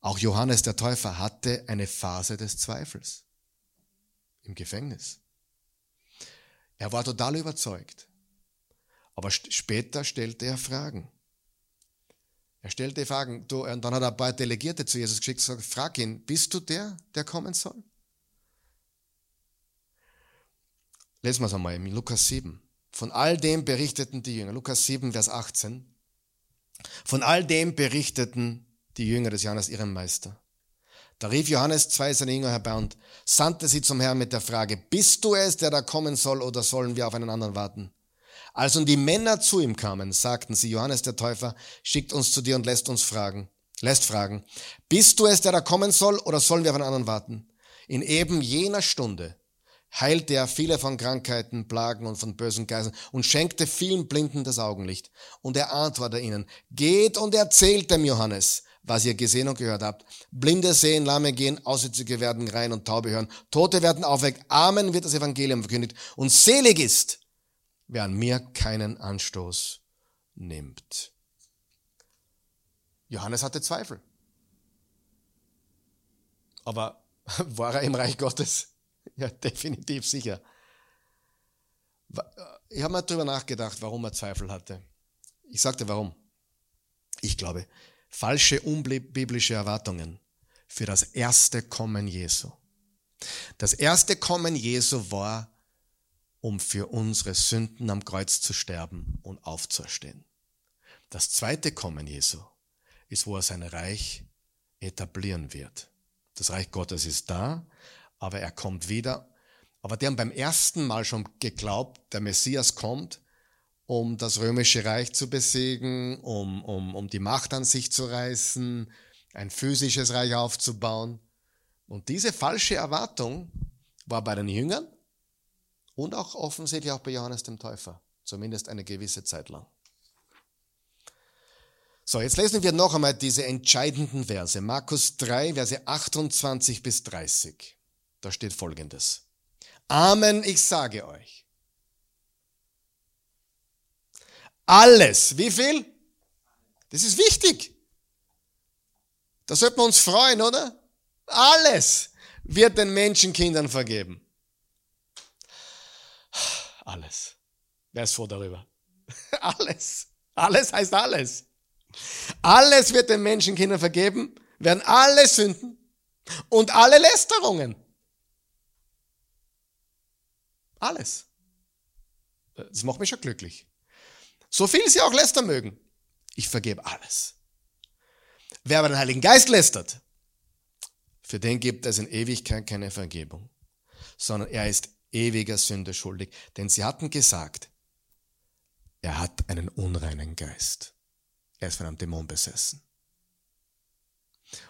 auch Johannes der Täufer hatte eine Phase des Zweifels im Gefängnis. Er war total überzeugt. Aber später stellte er Fragen. Er stellte Fragen. Du, und dann hat er ein paar Delegierte zu Jesus geschickt und gesagt, frag ihn, bist du der, der kommen soll? Lesen wir es einmal in Lukas 7. Von all dem berichteten die Jünger. Lukas 7, Vers 18. Von all dem berichteten die Jünger des Johannes ihrem Meister. Da rief Johannes zwei seiner Jünger herbei und sandte sie zum Herrn mit der Frage, bist du es, der da kommen soll, oder sollen wir auf einen anderen warten? Als nun die Männer zu ihm kamen, sagten sie, Johannes der Täufer schickt uns zu dir und lässt uns fragen, lässt fragen, bist du es, der da kommen soll, oder sollen wir auf einen anderen warten? In eben jener Stunde heilte er viele von Krankheiten, Plagen und von bösen Geistern und schenkte vielen Blinden das Augenlicht. Und er antwortete ihnen, geht und erzählt dem Johannes, was ihr gesehen und gehört habt. Blinde sehen, Lahme gehen, Aussätzige werden rein und Taube hören, Tote werden aufweckt, Amen wird das Evangelium verkündigt. Und selig ist, wer an mir keinen Anstoß nimmt. Johannes hatte Zweifel. Aber war er im Reich Gottes? Ja, definitiv sicher. Ich habe mal darüber nachgedacht, warum er Zweifel hatte. Ich sagte warum. Ich glaube, falsche unbiblische Erwartungen für das erste Kommen Jesu. Das erste Kommen Jesu war um für unsere Sünden am Kreuz zu sterben und aufzuerstehen. Das zweite Kommen Jesu ist, wo er sein Reich etablieren wird. Das Reich Gottes ist da, aber er kommt wieder. Aber die haben beim ersten Mal schon geglaubt, der Messias kommt, um das römische Reich zu besiegen, um, um, um die Macht an sich zu reißen, ein physisches Reich aufzubauen. Und diese falsche Erwartung war bei den Jüngern und auch offensichtlich auch bei Johannes dem Täufer, zumindest eine gewisse Zeit lang. So, jetzt lesen wir noch einmal diese entscheidenden Verse. Markus 3, Verse 28 bis 30. Da steht folgendes. Amen, ich sage euch. Alles, wie viel? Das ist wichtig. Da sollten wir uns freuen, oder? Alles wird den Menschenkindern vergeben. Alles. Wer ist froh darüber? alles. Alles heißt alles. Alles wird den Menschenkindern vergeben, werden alle Sünden und alle Lästerungen. Alles. Das macht mich schon glücklich. So viel sie auch lästern mögen. Ich vergebe alles. Wer aber den Heiligen Geist lästert, für den gibt es in Ewigkeit keine Vergebung, sondern er ist ewiger Sünde schuldig. Denn sie hatten gesagt, er hat einen unreinen Geist. Er ist von einem Dämon besessen.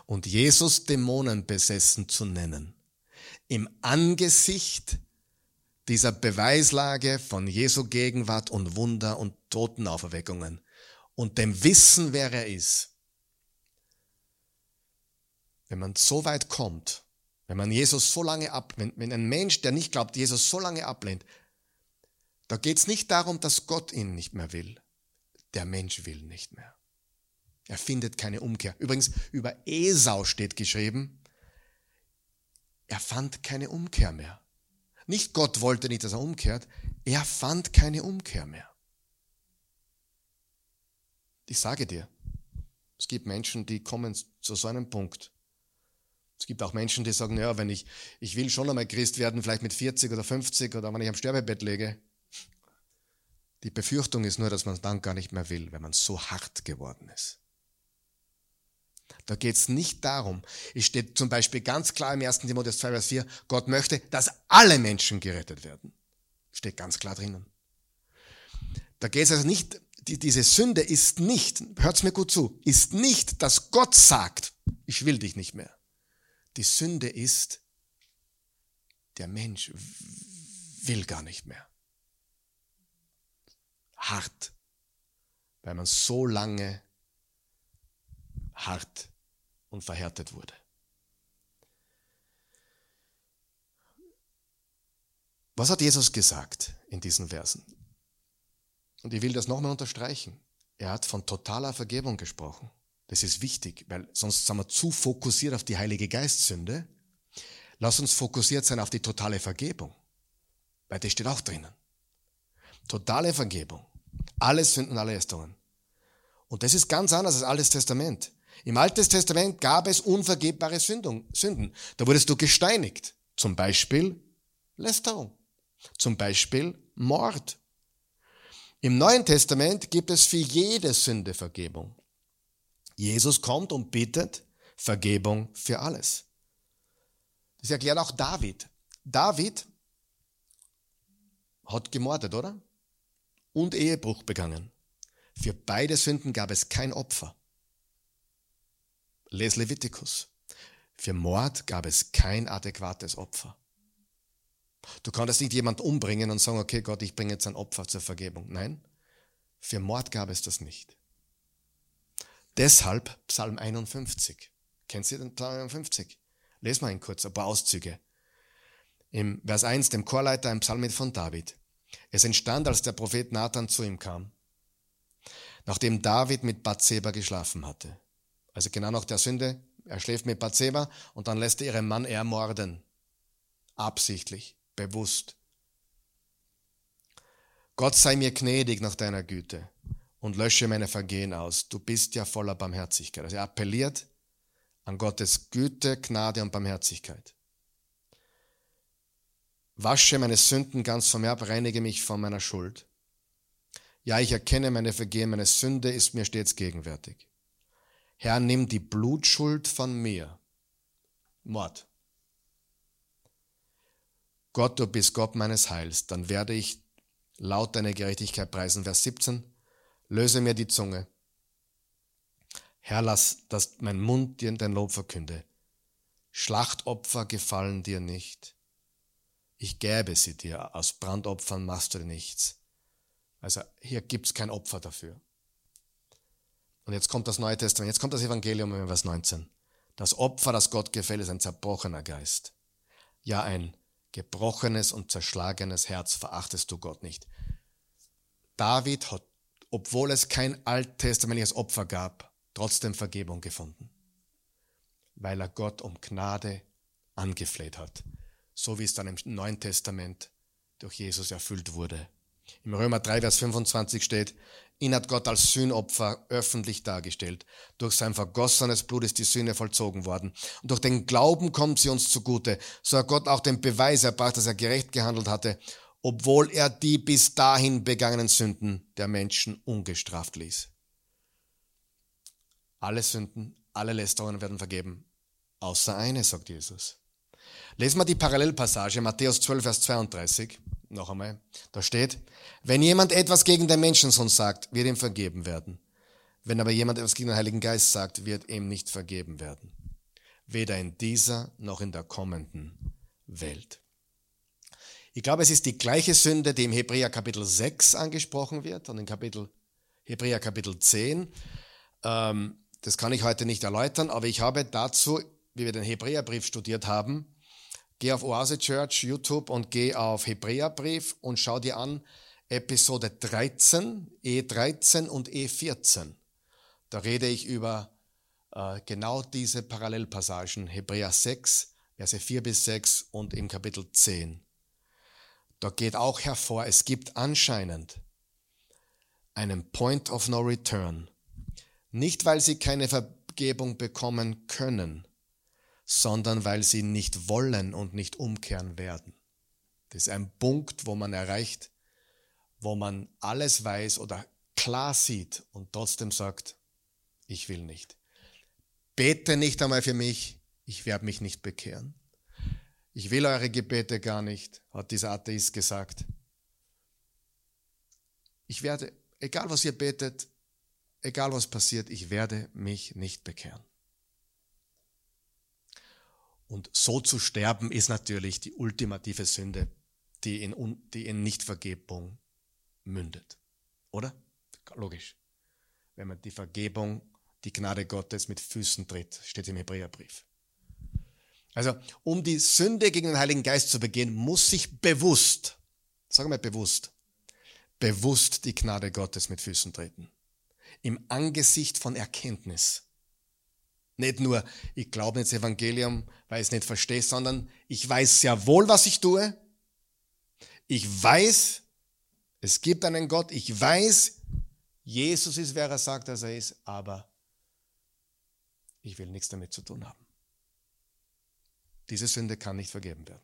Und Jesus Dämonen besessen zu nennen, im Angesicht dieser Beweislage von Jesu Gegenwart und Wunder und Totenauferweckungen und dem Wissen, wer er ist, wenn man so weit kommt, wenn man Jesus so lange ab, wenn, wenn ein Mensch, der nicht glaubt, Jesus so lange ablehnt, da geht es nicht darum, dass Gott ihn nicht mehr will. Der Mensch will nicht mehr. Er findet keine Umkehr. Übrigens, über Esau steht geschrieben, er fand keine Umkehr mehr. Nicht Gott wollte nicht, dass er umkehrt, er fand keine Umkehr mehr. Ich sage dir, es gibt Menschen, die kommen zu so einem Punkt, es gibt auch Menschen, die sagen, ja, wenn ich, ich will schon einmal Christ werden, vielleicht mit 40 oder 50 oder wenn ich am Sterbebett lege. Die Befürchtung ist nur, dass man es dann gar nicht mehr will, wenn man so hart geworden ist. Da geht es nicht darum. Es steht zum Beispiel ganz klar im 1. Timotheus 2, Vers 4, Gott möchte, dass alle Menschen gerettet werden. Steht ganz klar drinnen. Da geht es also nicht, die, diese Sünde ist nicht, hört's mir gut zu, ist nicht, dass Gott sagt, ich will dich nicht mehr. Die Sünde ist, der Mensch will gar nicht mehr. Hart, weil man so lange hart und verhärtet wurde. Was hat Jesus gesagt in diesen Versen? Und ich will das nochmal unterstreichen. Er hat von totaler Vergebung gesprochen. Das ist wichtig, weil sonst sind wir zu fokussiert auf die Heilige Geistsünde. Lass uns fokussiert sein auf die totale Vergebung. Weil das steht auch drinnen. Totale Vergebung. Alle Sünden, alle Lästerungen. Und das ist ganz anders als Altes Testament. Im Alten Testament gab es unvergebbare Sünden. Da wurdest du gesteinigt. Zum Beispiel Lästerung. Zum Beispiel Mord. Im Neuen Testament gibt es für jede Sünde Vergebung. Jesus kommt und bittet Vergebung für alles. Das erklärt auch David. David hat gemordet, oder? Und Ehebruch begangen. Für beide Sünden gab es kein Opfer. Les Leviticus. Für Mord gab es kein adäquates Opfer. Du konntest nicht jemand umbringen und sagen, okay Gott, ich bringe jetzt ein Opfer zur Vergebung. Nein, für Mord gab es das nicht. Deshalb Psalm 51. Kennt ihr den Psalm 51? Lesen wir ihn kurz, ein paar Auszüge. Im Vers 1, dem Chorleiter, ein Psalm von David. Es entstand, als der Prophet Nathan zu ihm kam, nachdem David mit Bathseba geschlafen hatte. Also genau nach der Sünde, er schläft mit Bathseba und dann lässt er ihren Mann ermorden. Absichtlich, bewusst. Gott sei mir gnädig nach deiner Güte und lösche meine Vergehen aus. Du bist ja voller Barmherzigkeit. Also er appelliert an Gottes Güte, Gnade und Barmherzigkeit. Wasche meine Sünden ganz von mir ab, reinige mich von meiner Schuld. Ja, ich erkenne meine Vergehen, meine Sünde ist mir stets gegenwärtig. Herr, nimm die Blutschuld von mir. Mord. Gott, du bist Gott meines Heils, dann werde ich laut deine Gerechtigkeit preisen. Vers 17 löse mir die Zunge. Herr, lass, dass mein Mund dir dein Lob verkünde. Schlachtopfer gefallen dir nicht. Ich gäbe sie dir, aus Brandopfern machst du nichts. Also hier gibt's kein Opfer dafür. Und jetzt kommt das Neue Testament, jetzt kommt das Evangelium in Vers 19. Das Opfer, das Gott gefällt, ist ein zerbrochener Geist. Ja, ein gebrochenes und zerschlagenes Herz verachtest du Gott nicht. David hat obwohl es kein alttestamentliches Opfer gab, trotzdem Vergebung gefunden, weil er Gott um Gnade angefleht hat, so wie es dann im Neuen Testament durch Jesus erfüllt wurde. Im Römer 3, Vers 25 steht, ihn hat Gott als Sühnopfer öffentlich dargestellt. Durch sein vergossenes Blut ist die Sühne vollzogen worden. Und durch den Glauben kommt sie uns zugute. So hat Gott auch den Beweis erbracht, dass er gerecht gehandelt hatte, obwohl er die bis dahin begangenen Sünden der Menschen ungestraft ließ. Alle Sünden, alle Lästerungen werden vergeben, außer eine, sagt Jesus. Lesen wir die Parallelpassage, Matthäus 12, Vers 32, noch einmal. Da steht, wenn jemand etwas gegen den Menschensohn sagt, wird ihm vergeben werden. Wenn aber jemand etwas gegen den Heiligen Geist sagt, wird ihm nicht vergeben werden. Weder in dieser noch in der kommenden Welt. Ich glaube, es ist die gleiche Sünde, die im Hebräer Kapitel 6 angesprochen wird und im Kapitel, Hebräer Kapitel 10. Ähm, das kann ich heute nicht erläutern, aber ich habe dazu, wie wir den Hebräerbrief studiert haben, Geh auf Oase Church YouTube und geh auf Hebräerbrief und schau dir an Episode 13, E13 und E14. Da rede ich über äh, genau diese Parallelpassagen, Hebräer 6, Verse 4 bis 6 und im Kapitel 10. Da geht auch hervor, es gibt anscheinend einen Point of No Return. Nicht, weil sie keine Vergebung bekommen können, sondern weil sie nicht wollen und nicht umkehren werden. Das ist ein Punkt, wo man erreicht, wo man alles weiß oder klar sieht und trotzdem sagt, ich will nicht. Bete nicht einmal für mich, ich werde mich nicht bekehren. Ich will eure Gebete gar nicht, hat dieser Atheist gesagt. Ich werde, egal was ihr betet, egal was passiert, ich werde mich nicht bekehren. Und so zu sterben ist natürlich die ultimative Sünde, die in, die in Nichtvergebung mündet. Oder? Logisch. Wenn man die Vergebung, die Gnade Gottes mit Füßen tritt, steht im Hebräerbrief. Also, um die Sünde gegen den Heiligen Geist zu begehen, muss sich bewusst, sagen wir bewusst, bewusst die Gnade Gottes mit Füßen treten. Im Angesicht von Erkenntnis. Nicht nur, ich glaube nicht das Evangelium, weil ich es nicht verstehe, sondern ich weiß sehr wohl, was ich tue. Ich weiß, es gibt einen Gott. Ich weiß, Jesus ist, wer er sagt, dass er ist, aber ich will nichts damit zu tun haben. Diese Sünde kann nicht vergeben werden.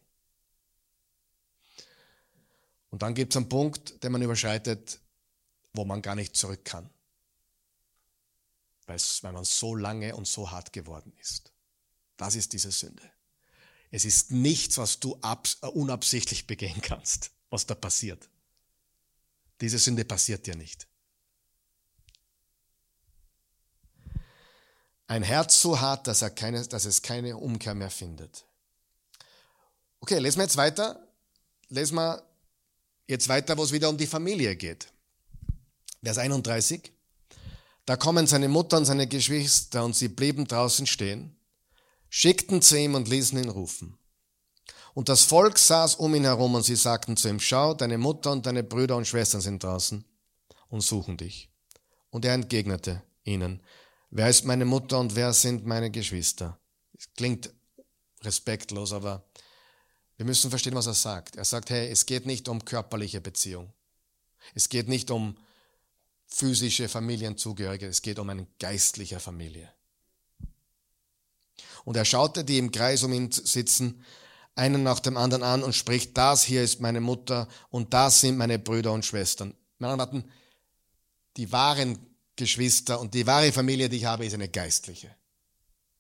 Und dann gibt es einen Punkt, den man überschreitet, wo man gar nicht zurück kann weil man so lange und so hart geworden ist. Das ist diese Sünde. Es ist nichts, was du äh, unabsichtlich begehen kannst, was da passiert. Diese Sünde passiert dir nicht. Ein Herz so hart, dass, er keine, dass es keine Umkehr mehr findet. Okay, lesen wir jetzt weiter. Lesen wir jetzt weiter, wo es wieder um die Familie geht. Vers 31. Da kommen seine Mutter und seine Geschwister und sie blieben draußen stehen, schickten zu ihm und ließen ihn rufen. Und das Volk saß um ihn herum und sie sagten zu ihm, schau, deine Mutter und deine Brüder und Schwestern sind draußen und suchen dich. Und er entgegnete ihnen, wer ist meine Mutter und wer sind meine Geschwister? Es klingt respektlos, aber wir müssen verstehen, was er sagt. Er sagt, hey, es geht nicht um körperliche Beziehung. Es geht nicht um physische Familienzugehörige, es geht um eine geistliche Familie. Und er schaute die im Kreis um ihn sitzen, einen nach dem anderen an und spricht, das hier ist meine Mutter und das sind meine Brüder und Schwestern. Meine hatten die wahren Geschwister und die wahre Familie, die ich habe, ist eine geistliche.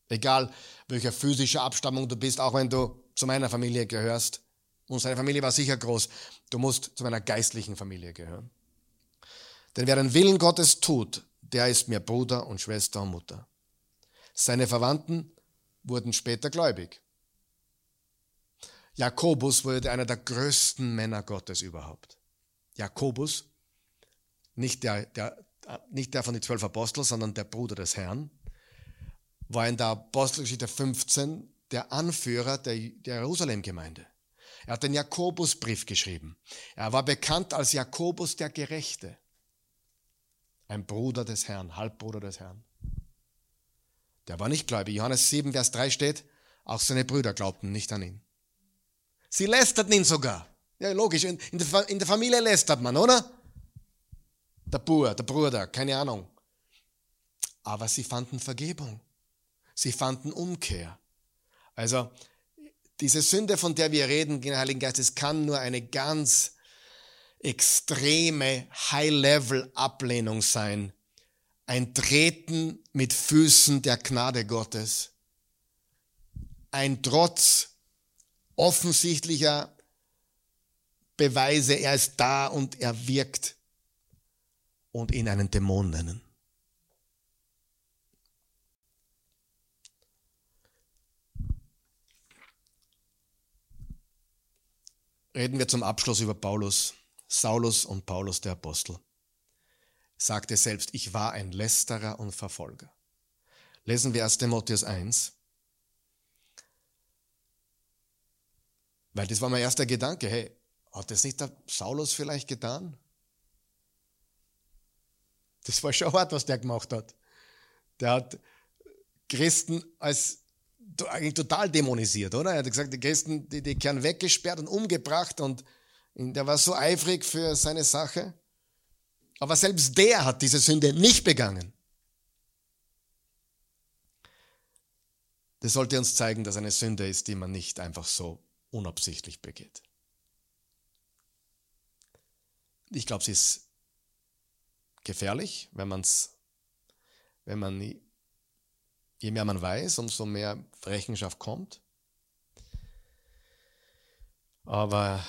Egal welcher physischer Abstammung du bist, auch wenn du zu meiner Familie gehörst. Und seine Familie war sicher groß. Du musst zu meiner geistlichen Familie gehören. Denn wer den Willen Gottes tut, der ist mir Bruder und Schwester und Mutter. Seine Verwandten wurden später gläubig. Jakobus wurde einer der größten Männer Gottes überhaupt. Jakobus, nicht der, der, nicht der von den zwölf Aposteln, sondern der Bruder des Herrn, war in der Apostelgeschichte 15 der Anführer der, der Jerusalem-Gemeinde. Er hat den Jakobusbrief geschrieben. Er war bekannt als Jakobus der Gerechte ein Bruder des Herrn, Halbbruder des Herrn. Der war nicht gläubig. Johannes 7, Vers 3 steht, auch seine Brüder glaubten nicht an ihn. Sie lästerten ihn sogar. Ja, logisch. In, der, in der Familie lästert man, oder? Der Bruder, der Bruder, keine Ahnung. Aber sie fanden Vergebung. Sie fanden Umkehr. Also, diese Sünde, von der wir reden, den Heiligen Geist, es kann nur eine ganz extreme High-Level-Ablehnung sein. Ein Treten mit Füßen der Gnade Gottes. Ein Trotz offensichtlicher Beweise, er ist da und er wirkt und ihn einen Dämon nennen. Reden wir zum Abschluss über Paulus, Saulus und Paulus der Apostel. Sagte selbst, ich war ein Lästerer und Verfolger. Lesen wir 1. Timotheus 1. Weil das war mein erster Gedanke, hey, hat das nicht der Saulus vielleicht getan? Das war schon hart, was der gemacht hat. Der hat Christen als eigentlich total dämonisiert, oder? Er hat gesagt, die Christen, die, die kehren weggesperrt und umgebracht und der war so eifrig für seine Sache. Aber selbst der hat diese Sünde nicht begangen. Das sollte uns zeigen, dass eine Sünde ist, die man nicht einfach so unabsichtlich begeht. Ich glaube, sie ist gefährlich, wenn man's, wenn man, je mehr man weiß, umso mehr Rechenschaft kommt. Aber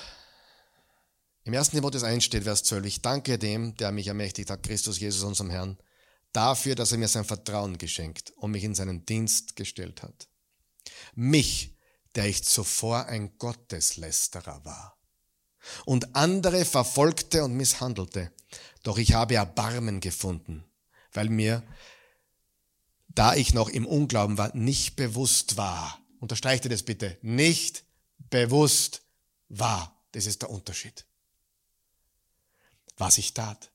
im 1. Timotheus 1 steht, Vers 12, ich danke dem, der mich ermächtigt hat, Christus Jesus, unserem Herrn, dafür, dass er mir sein Vertrauen geschenkt und mich in seinen Dienst gestellt hat. Mich, der ich zuvor ein Gotteslästerer war und andere verfolgte und misshandelte. Doch ich habe Erbarmen gefunden, weil mir, da ich noch im Unglauben war, nicht bewusst war. Unterstreichte das bitte. Nicht bewusst war. Das ist der Unterschied. Was ich tat.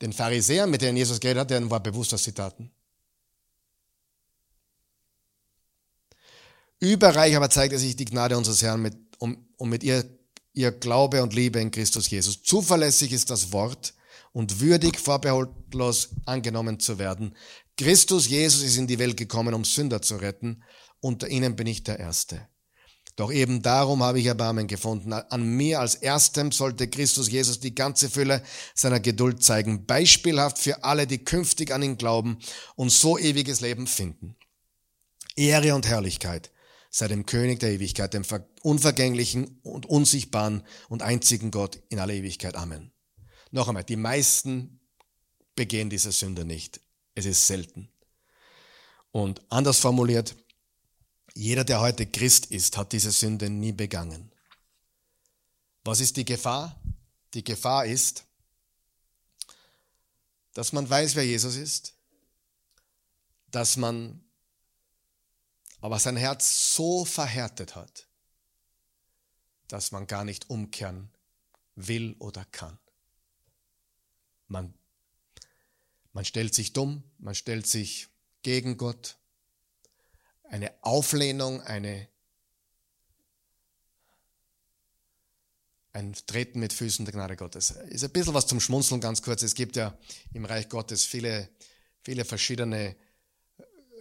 Den Pharisäern, mit denen Jesus geredet hat, denen war bewusst, was sie taten. Überreich aber zeigte sich die Gnade unseres Herrn, mit, um, um mit ihr ihr Glaube und Liebe in Christus Jesus. Zuverlässig ist das Wort und würdig vorbehaltlos angenommen zu werden. Christus Jesus ist in die Welt gekommen, um Sünder zu retten. Unter ihnen bin ich der Erste. Doch eben darum habe ich Erbarmen gefunden. An mir als Erstem sollte Christus Jesus die ganze Fülle seiner Geduld zeigen, beispielhaft für alle, die künftig an ihn glauben und so ewiges Leben finden. Ehre und Herrlichkeit sei dem König der Ewigkeit, dem unvergänglichen und unsichtbaren und einzigen Gott in aller Ewigkeit. Amen. Noch einmal, die meisten begehen diese Sünde nicht. Es ist selten. Und anders formuliert, jeder, der heute Christ ist, hat diese Sünde nie begangen. Was ist die Gefahr? Die Gefahr ist, dass man weiß, wer Jesus ist, dass man aber sein Herz so verhärtet hat, dass man gar nicht umkehren will oder kann. Man, man stellt sich dumm, man stellt sich gegen Gott. Eine Auflehnung, eine, ein Treten mit Füßen der Gnade Gottes. Ist ein bisschen was zum Schmunzeln ganz kurz. Es gibt ja im Reich Gottes viele, viele verschiedene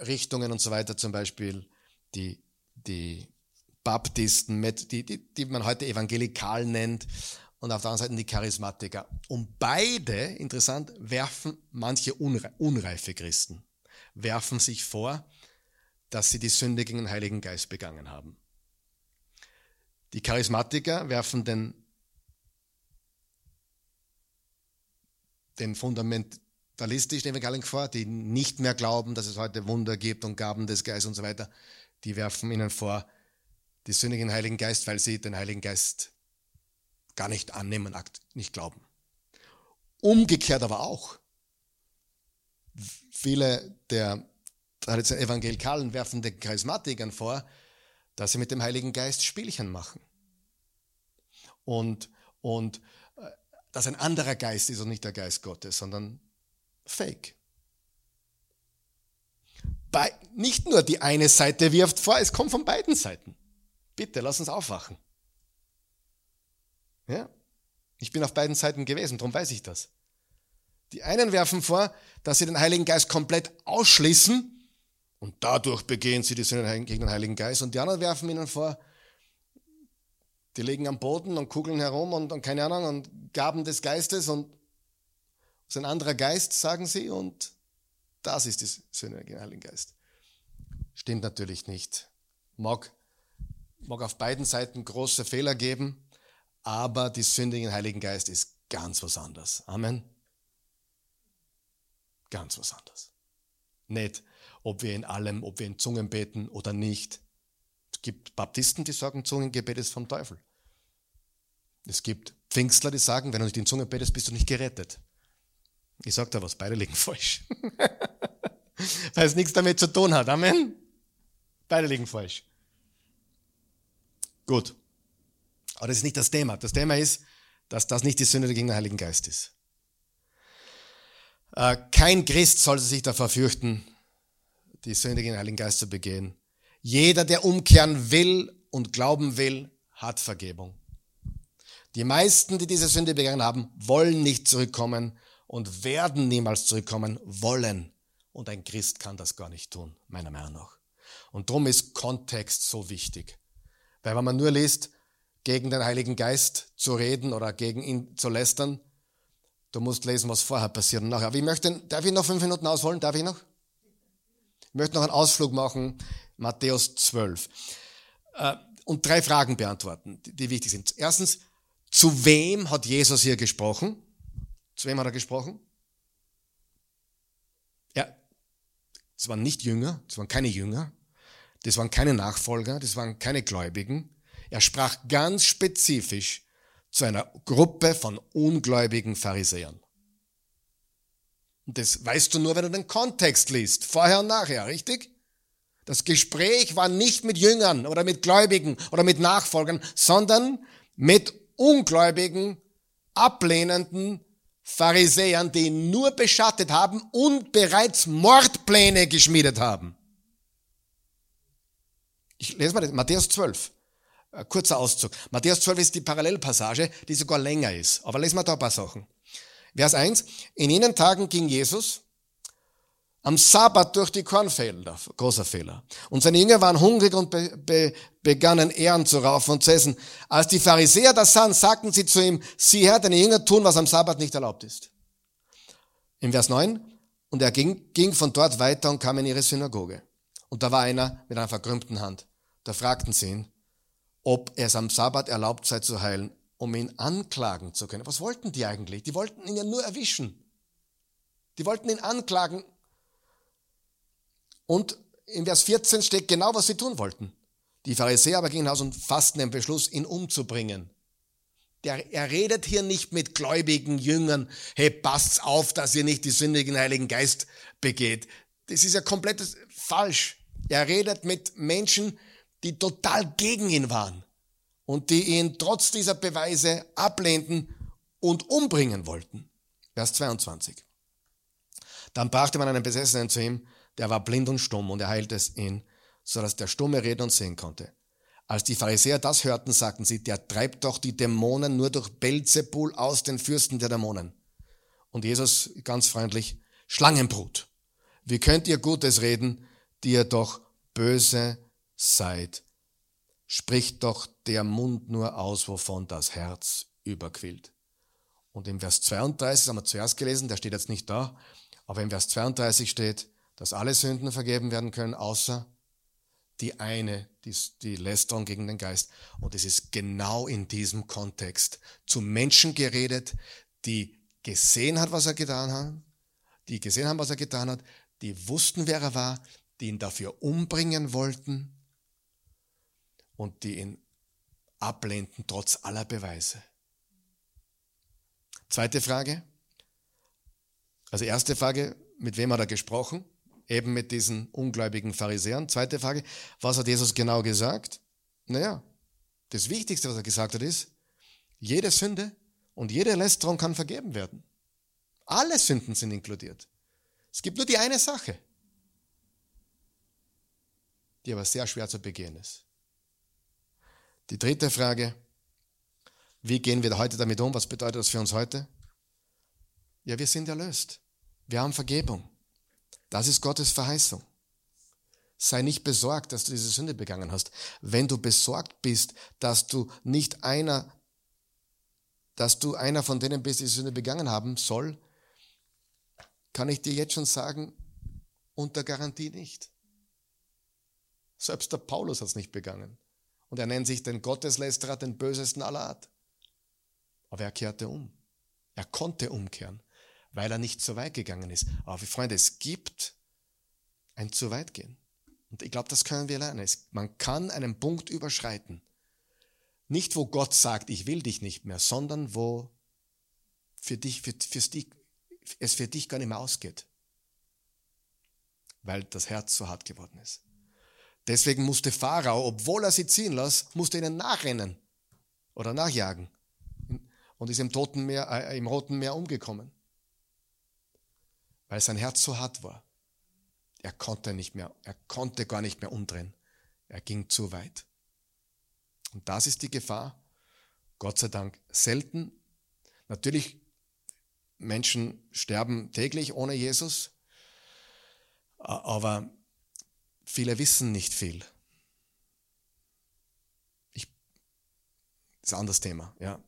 Richtungen und so weiter, zum Beispiel die, die Baptisten, die, die, die man heute evangelikal nennt, und auf der anderen Seite die Charismatiker. Und beide, interessant, werfen manche unreife Christen, werfen sich vor, dass sie die Sünde gegen den Heiligen Geist begangen haben. Die Charismatiker werfen den, den Fundament, fatalistisch Evangelien vor, die nicht mehr glauben, dass es heute Wunder gibt und Gaben des Geistes und so weiter, die werfen ihnen vor, die sündigen Heiligen Geist, weil sie den Heiligen Geist gar nicht annehmen, nicht glauben. Umgekehrt aber auch. Viele der Evangelikalen werfen den Charismatikern vor, dass sie mit dem Heiligen Geist Spielchen machen. Und, und äh, dass ein anderer Geist ist und nicht der Geist Gottes, sondern fake. Bei, nicht nur die eine Seite wirft vor, es kommt von beiden Seiten. Bitte, lass uns aufwachen. Ja? Ich bin auf beiden Seiten gewesen, darum weiß ich das. Die einen werfen vor, dass sie den Heiligen Geist komplett ausschließen und dadurch begehen sie die Sünde gegen den Heiligen Geist. Und die anderen werfen ihnen vor, die liegen am Boden und kugeln herum und, und keine Ahnung und Gaben des Geistes und es ist ein anderer Geist, sagen sie, und das ist die Sünde gegen den Heiligen Geist. Stimmt natürlich nicht. Mag, mag auf beiden Seiten große Fehler geben, aber die Sünde gegen den Heiligen Geist ist ganz was anderes. Amen. Ganz was anderes. Nicht, ob wir in allem, ob wir in Zungen beten oder nicht. Es gibt Baptisten, die sagen, Zungengebet ist vom Teufel. Es gibt Pfingstler, die sagen, wenn du nicht in Zunge betest, bist du nicht gerettet. Ich sage da was, beide liegen falsch. Weil es nichts damit zu tun hat. Amen. Beide liegen falsch. Gut. Aber das ist nicht das Thema. Das Thema ist, dass das nicht die Sünde gegen den Heiligen Geist ist. Äh, kein Christ sollte sich davor fürchten, die Sünde gegen den Heiligen Geist zu begehen. Jeder, der umkehren will und glauben will, hat Vergebung. Die meisten, die diese Sünde begangen haben, wollen nicht zurückkommen und werden niemals zurückkommen wollen. Und ein Christ kann das gar nicht tun, meiner Meinung nach. Und darum ist Kontext so wichtig. Weil wenn man nur liest, gegen den Heiligen Geist zu reden oder gegen ihn zu lästern, du musst lesen, was vorher passiert und nachher. Aber ich möchte, darf ich noch fünf Minuten ausholen? Darf ich noch? Ich möchte noch einen Ausflug machen, Matthäus 12. Äh, und drei Fragen beantworten, die wichtig sind. Erstens, zu wem hat Jesus hier gesprochen? Zu wem hat er gesprochen? Ja, das waren nicht Jünger, das waren keine Jünger, das waren keine Nachfolger, das waren keine Gläubigen. Er sprach ganz spezifisch zu einer Gruppe von ungläubigen Pharisäern. Und das weißt du nur, wenn du den Kontext liest, vorher und nachher, richtig? Das Gespräch war nicht mit Jüngern oder mit Gläubigen oder mit Nachfolgern, sondern mit ungläubigen, ablehnenden Pharisäern, die ihn nur beschattet haben und bereits Mordpläne geschmiedet haben. Ich lese mal das, Matthäus 12. Ein kurzer Auszug. Matthäus 12 ist die Parallelpassage, die sogar länger ist. Aber lesen wir da ein paar Sachen. Vers 1. In jenen Tagen ging Jesus am Sabbat durch die Kornfelder, großer Fehler. Und seine Jünger waren hungrig und be, be, begannen Ehren zu raufen und zu essen. Als die Pharisäer das sahen, sagten sie zu ihm, sieh her, deine Jünger tun, was am Sabbat nicht erlaubt ist. Im Vers 9, und er ging, ging von dort weiter und kam in ihre Synagoge. Und da war einer mit einer verkrümmten Hand. Da fragten sie ihn, ob es am Sabbat erlaubt sei zu heilen, um ihn anklagen zu können. Was wollten die eigentlich? Die wollten ihn ja nur erwischen. Die wollten ihn anklagen, und in Vers 14 steht genau, was sie tun wollten. Die Pharisäer aber gingen hinaus und fassten den Beschluss, ihn umzubringen. Der, er redet hier nicht mit gläubigen Jüngern, hey, passt auf, dass ihr nicht die den Heiligen Geist begeht. Das ist ja komplett falsch. Er redet mit Menschen, die total gegen ihn waren und die ihn trotz dieser Beweise ablehnten und umbringen wollten. Vers 22. Dann brachte man einen Besessenen zu ihm, der war blind und stumm und er heilte ihn, so dass der Stumme reden und sehen konnte. Als die Pharisäer das hörten, sagten sie, der treibt doch die Dämonen nur durch Belzebul aus den Fürsten der Dämonen. Und Jesus ganz freundlich, Schlangenbrut, wie könnt ihr Gutes reden, die ihr doch böse seid? Spricht doch der Mund nur aus, wovon das Herz überquillt. Und im Vers 32, das haben wir zuerst gelesen, der steht jetzt nicht da, aber im Vers 32 steht, dass alle Sünden vergeben werden können, außer die eine, die, die Lästerung gegen den Geist. Und es ist genau in diesem Kontext zu Menschen geredet, die gesehen hat, was er getan hat, die gesehen haben, was er getan hat, die wussten, wer er war, die ihn dafür umbringen wollten und die ihn ablehnten trotz aller Beweise. Zweite Frage. Also erste Frage, mit wem hat er gesprochen? eben mit diesen ungläubigen Pharisäern. Zweite Frage, was hat Jesus genau gesagt? Naja, das Wichtigste, was er gesagt hat, ist, jede Sünde und jede Lästerung kann vergeben werden. Alle Sünden sind inkludiert. Es gibt nur die eine Sache, die aber sehr schwer zu begehen ist. Die dritte Frage, Wie gehen wir heute damit um? Was bedeutet das für uns heute? Ja, wir sind erlöst. Wir haben Vergebung. Das ist Gottes Verheißung. Sei nicht besorgt, dass du diese Sünde begangen hast. Wenn du besorgt bist, dass du nicht einer, dass du einer von denen bist, die diese Sünde begangen haben soll, kann ich dir jetzt schon sagen, unter Garantie nicht. Selbst der Paulus hat es nicht begangen. Und er nennt sich den Gotteslästerer, den bösesten aller Art. Aber er kehrte um. Er konnte umkehren, weil er nicht zu weit gegangen ist. Aber Freunde, es gibt ein zu weit gehen. Und ich glaube, das können wir lernen. Man kann einen Punkt überschreiten. Nicht, wo Gott sagt, ich will dich nicht mehr, sondern wo für dich, für, dich, es für dich gar nicht mehr ausgeht. Weil das Herz so hart geworden ist. Deswegen musste Pharao, obwohl er sie ziehen las, musste ihnen nachrennen oder nachjagen und ist im, Toten Meer, äh, im Roten Meer umgekommen, weil sein Herz so hart war. Er konnte nicht mehr, er konnte gar nicht mehr umdrehen. Er ging zu weit. Und das ist die Gefahr. Gott sei Dank selten. Natürlich, Menschen sterben täglich ohne Jesus, aber viele wissen nicht viel. Ich, das ist ein anderes Thema, ja.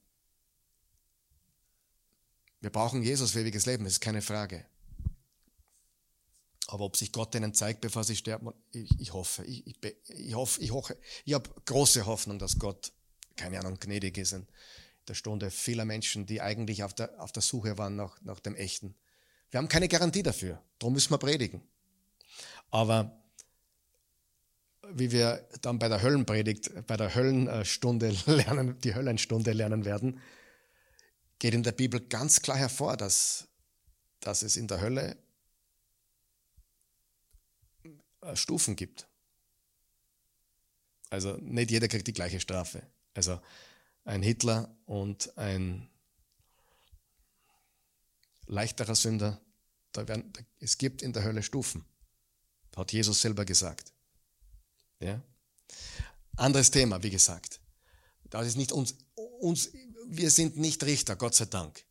Wir brauchen Jesus für ewiges Leben, das ist keine Frage. Aber ob sich Gott ihnen zeigt, bevor sie sterben, ich, ich hoffe, ich, ich, ich hoffe, ich hoffe, ich habe große Hoffnung, dass Gott, keine Ahnung, gnädig ist in der Stunde vieler Menschen, die eigentlich auf der, auf der Suche waren nach, nach dem Echten. Wir haben keine Garantie dafür, darum müssen wir predigen. Aber wie wir dann bei der Höllenpredigt, bei der Höllenstunde lernen, die Höllenstunde lernen werden, geht in der Bibel ganz klar hervor, dass, dass es in der Hölle äh, Stufen gibt. Also nicht jeder kriegt die gleiche Strafe. Also ein Hitler und ein leichterer Sünder, da werden, es gibt in der Hölle Stufen. Hat Jesus selber gesagt. Ja? Anderes Thema, wie gesagt. Das ist nicht uns, uns, wir sind nicht Richter, Gott sei Dank.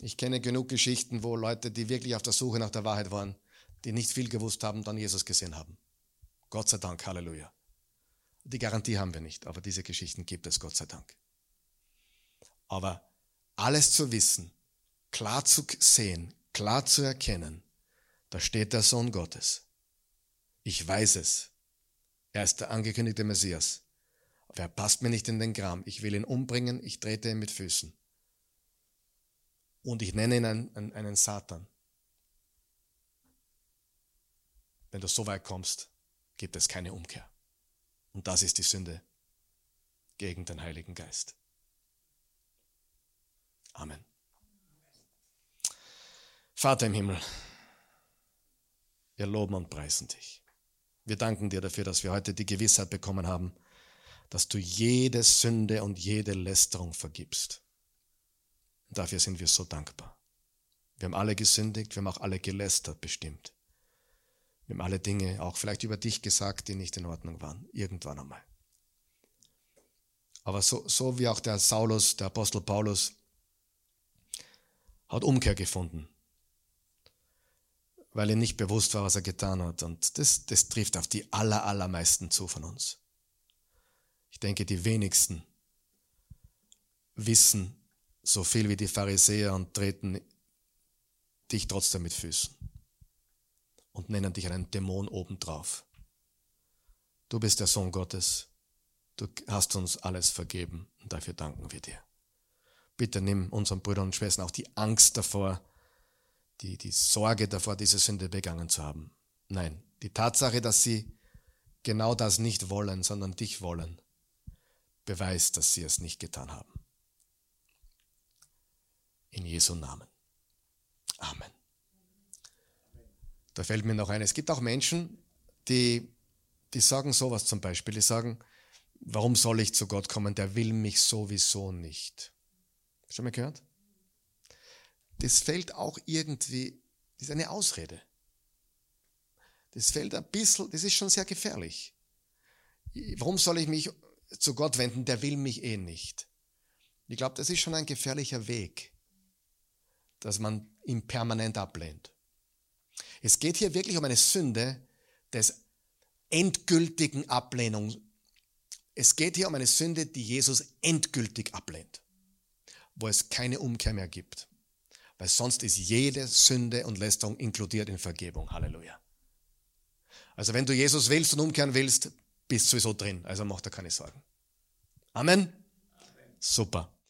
Ich kenne genug Geschichten, wo Leute, die wirklich auf der Suche nach der Wahrheit waren, die nicht viel gewusst haben, dann Jesus gesehen haben. Gott sei Dank, Halleluja. Die Garantie haben wir nicht, aber diese Geschichten gibt es, Gott sei Dank. Aber alles zu wissen, klar zu sehen, klar zu erkennen, da steht der Sohn Gottes. Ich weiß es. Er ist der angekündigte Messias. Aber er passt mir nicht in den Gram. Ich will ihn umbringen, ich trete ihn mit Füßen. Und ich nenne ihn einen, einen Satan. Wenn du so weit kommst, gibt es keine Umkehr. Und das ist die Sünde gegen den Heiligen Geist. Amen. Vater im Himmel, wir loben und preisen dich. Wir danken dir dafür, dass wir heute die Gewissheit bekommen haben, dass du jede Sünde und jede Lästerung vergibst. Dafür sind wir so dankbar. Wir haben alle gesündigt, wir haben auch alle gelästert bestimmt. Wir haben alle Dinge auch vielleicht über dich gesagt, die nicht in Ordnung waren. Irgendwann einmal. Aber so, so wie auch der Saulus, der Apostel Paulus, hat Umkehr gefunden, weil ihm nicht bewusst war, was er getan hat. Und das, das trifft auf die aller, allermeisten zu von uns. Ich denke, die wenigsten wissen so viel wie die Pharisäer und treten dich trotzdem mit Füßen und nennen dich einen Dämon obendrauf. Du bist der Sohn Gottes. Du hast uns alles vergeben und dafür danken wir dir. Bitte nimm unseren Brüdern und Schwestern auch die Angst davor, die, die Sorge davor, diese Sünde begangen zu haben. Nein, die Tatsache, dass sie genau das nicht wollen, sondern dich wollen, beweist, dass sie es nicht getan haben. In Jesu Namen. Amen. Da fällt mir noch ein, es gibt auch Menschen, die, die sagen sowas zum Beispiel, die sagen, warum soll ich zu Gott kommen, der will mich sowieso nicht. Schon mal gehört? Das fällt auch irgendwie, das ist eine Ausrede. Das fällt ein bisschen, das ist schon sehr gefährlich. Warum soll ich mich zu Gott wenden, der will mich eh nicht? Ich glaube, das ist schon ein gefährlicher Weg, dass man ihn permanent ablehnt. Es geht hier wirklich um eine Sünde des endgültigen Ablehnung. Es geht hier um eine Sünde, die Jesus endgültig ablehnt, wo es keine Umkehr mehr gibt. Weil sonst ist jede Sünde und Lästerung inkludiert in Vergebung. Halleluja. Also wenn du Jesus willst und umkehren willst, bist du sowieso drin. Also mach dir keine Sorgen. Amen. Amen. Super.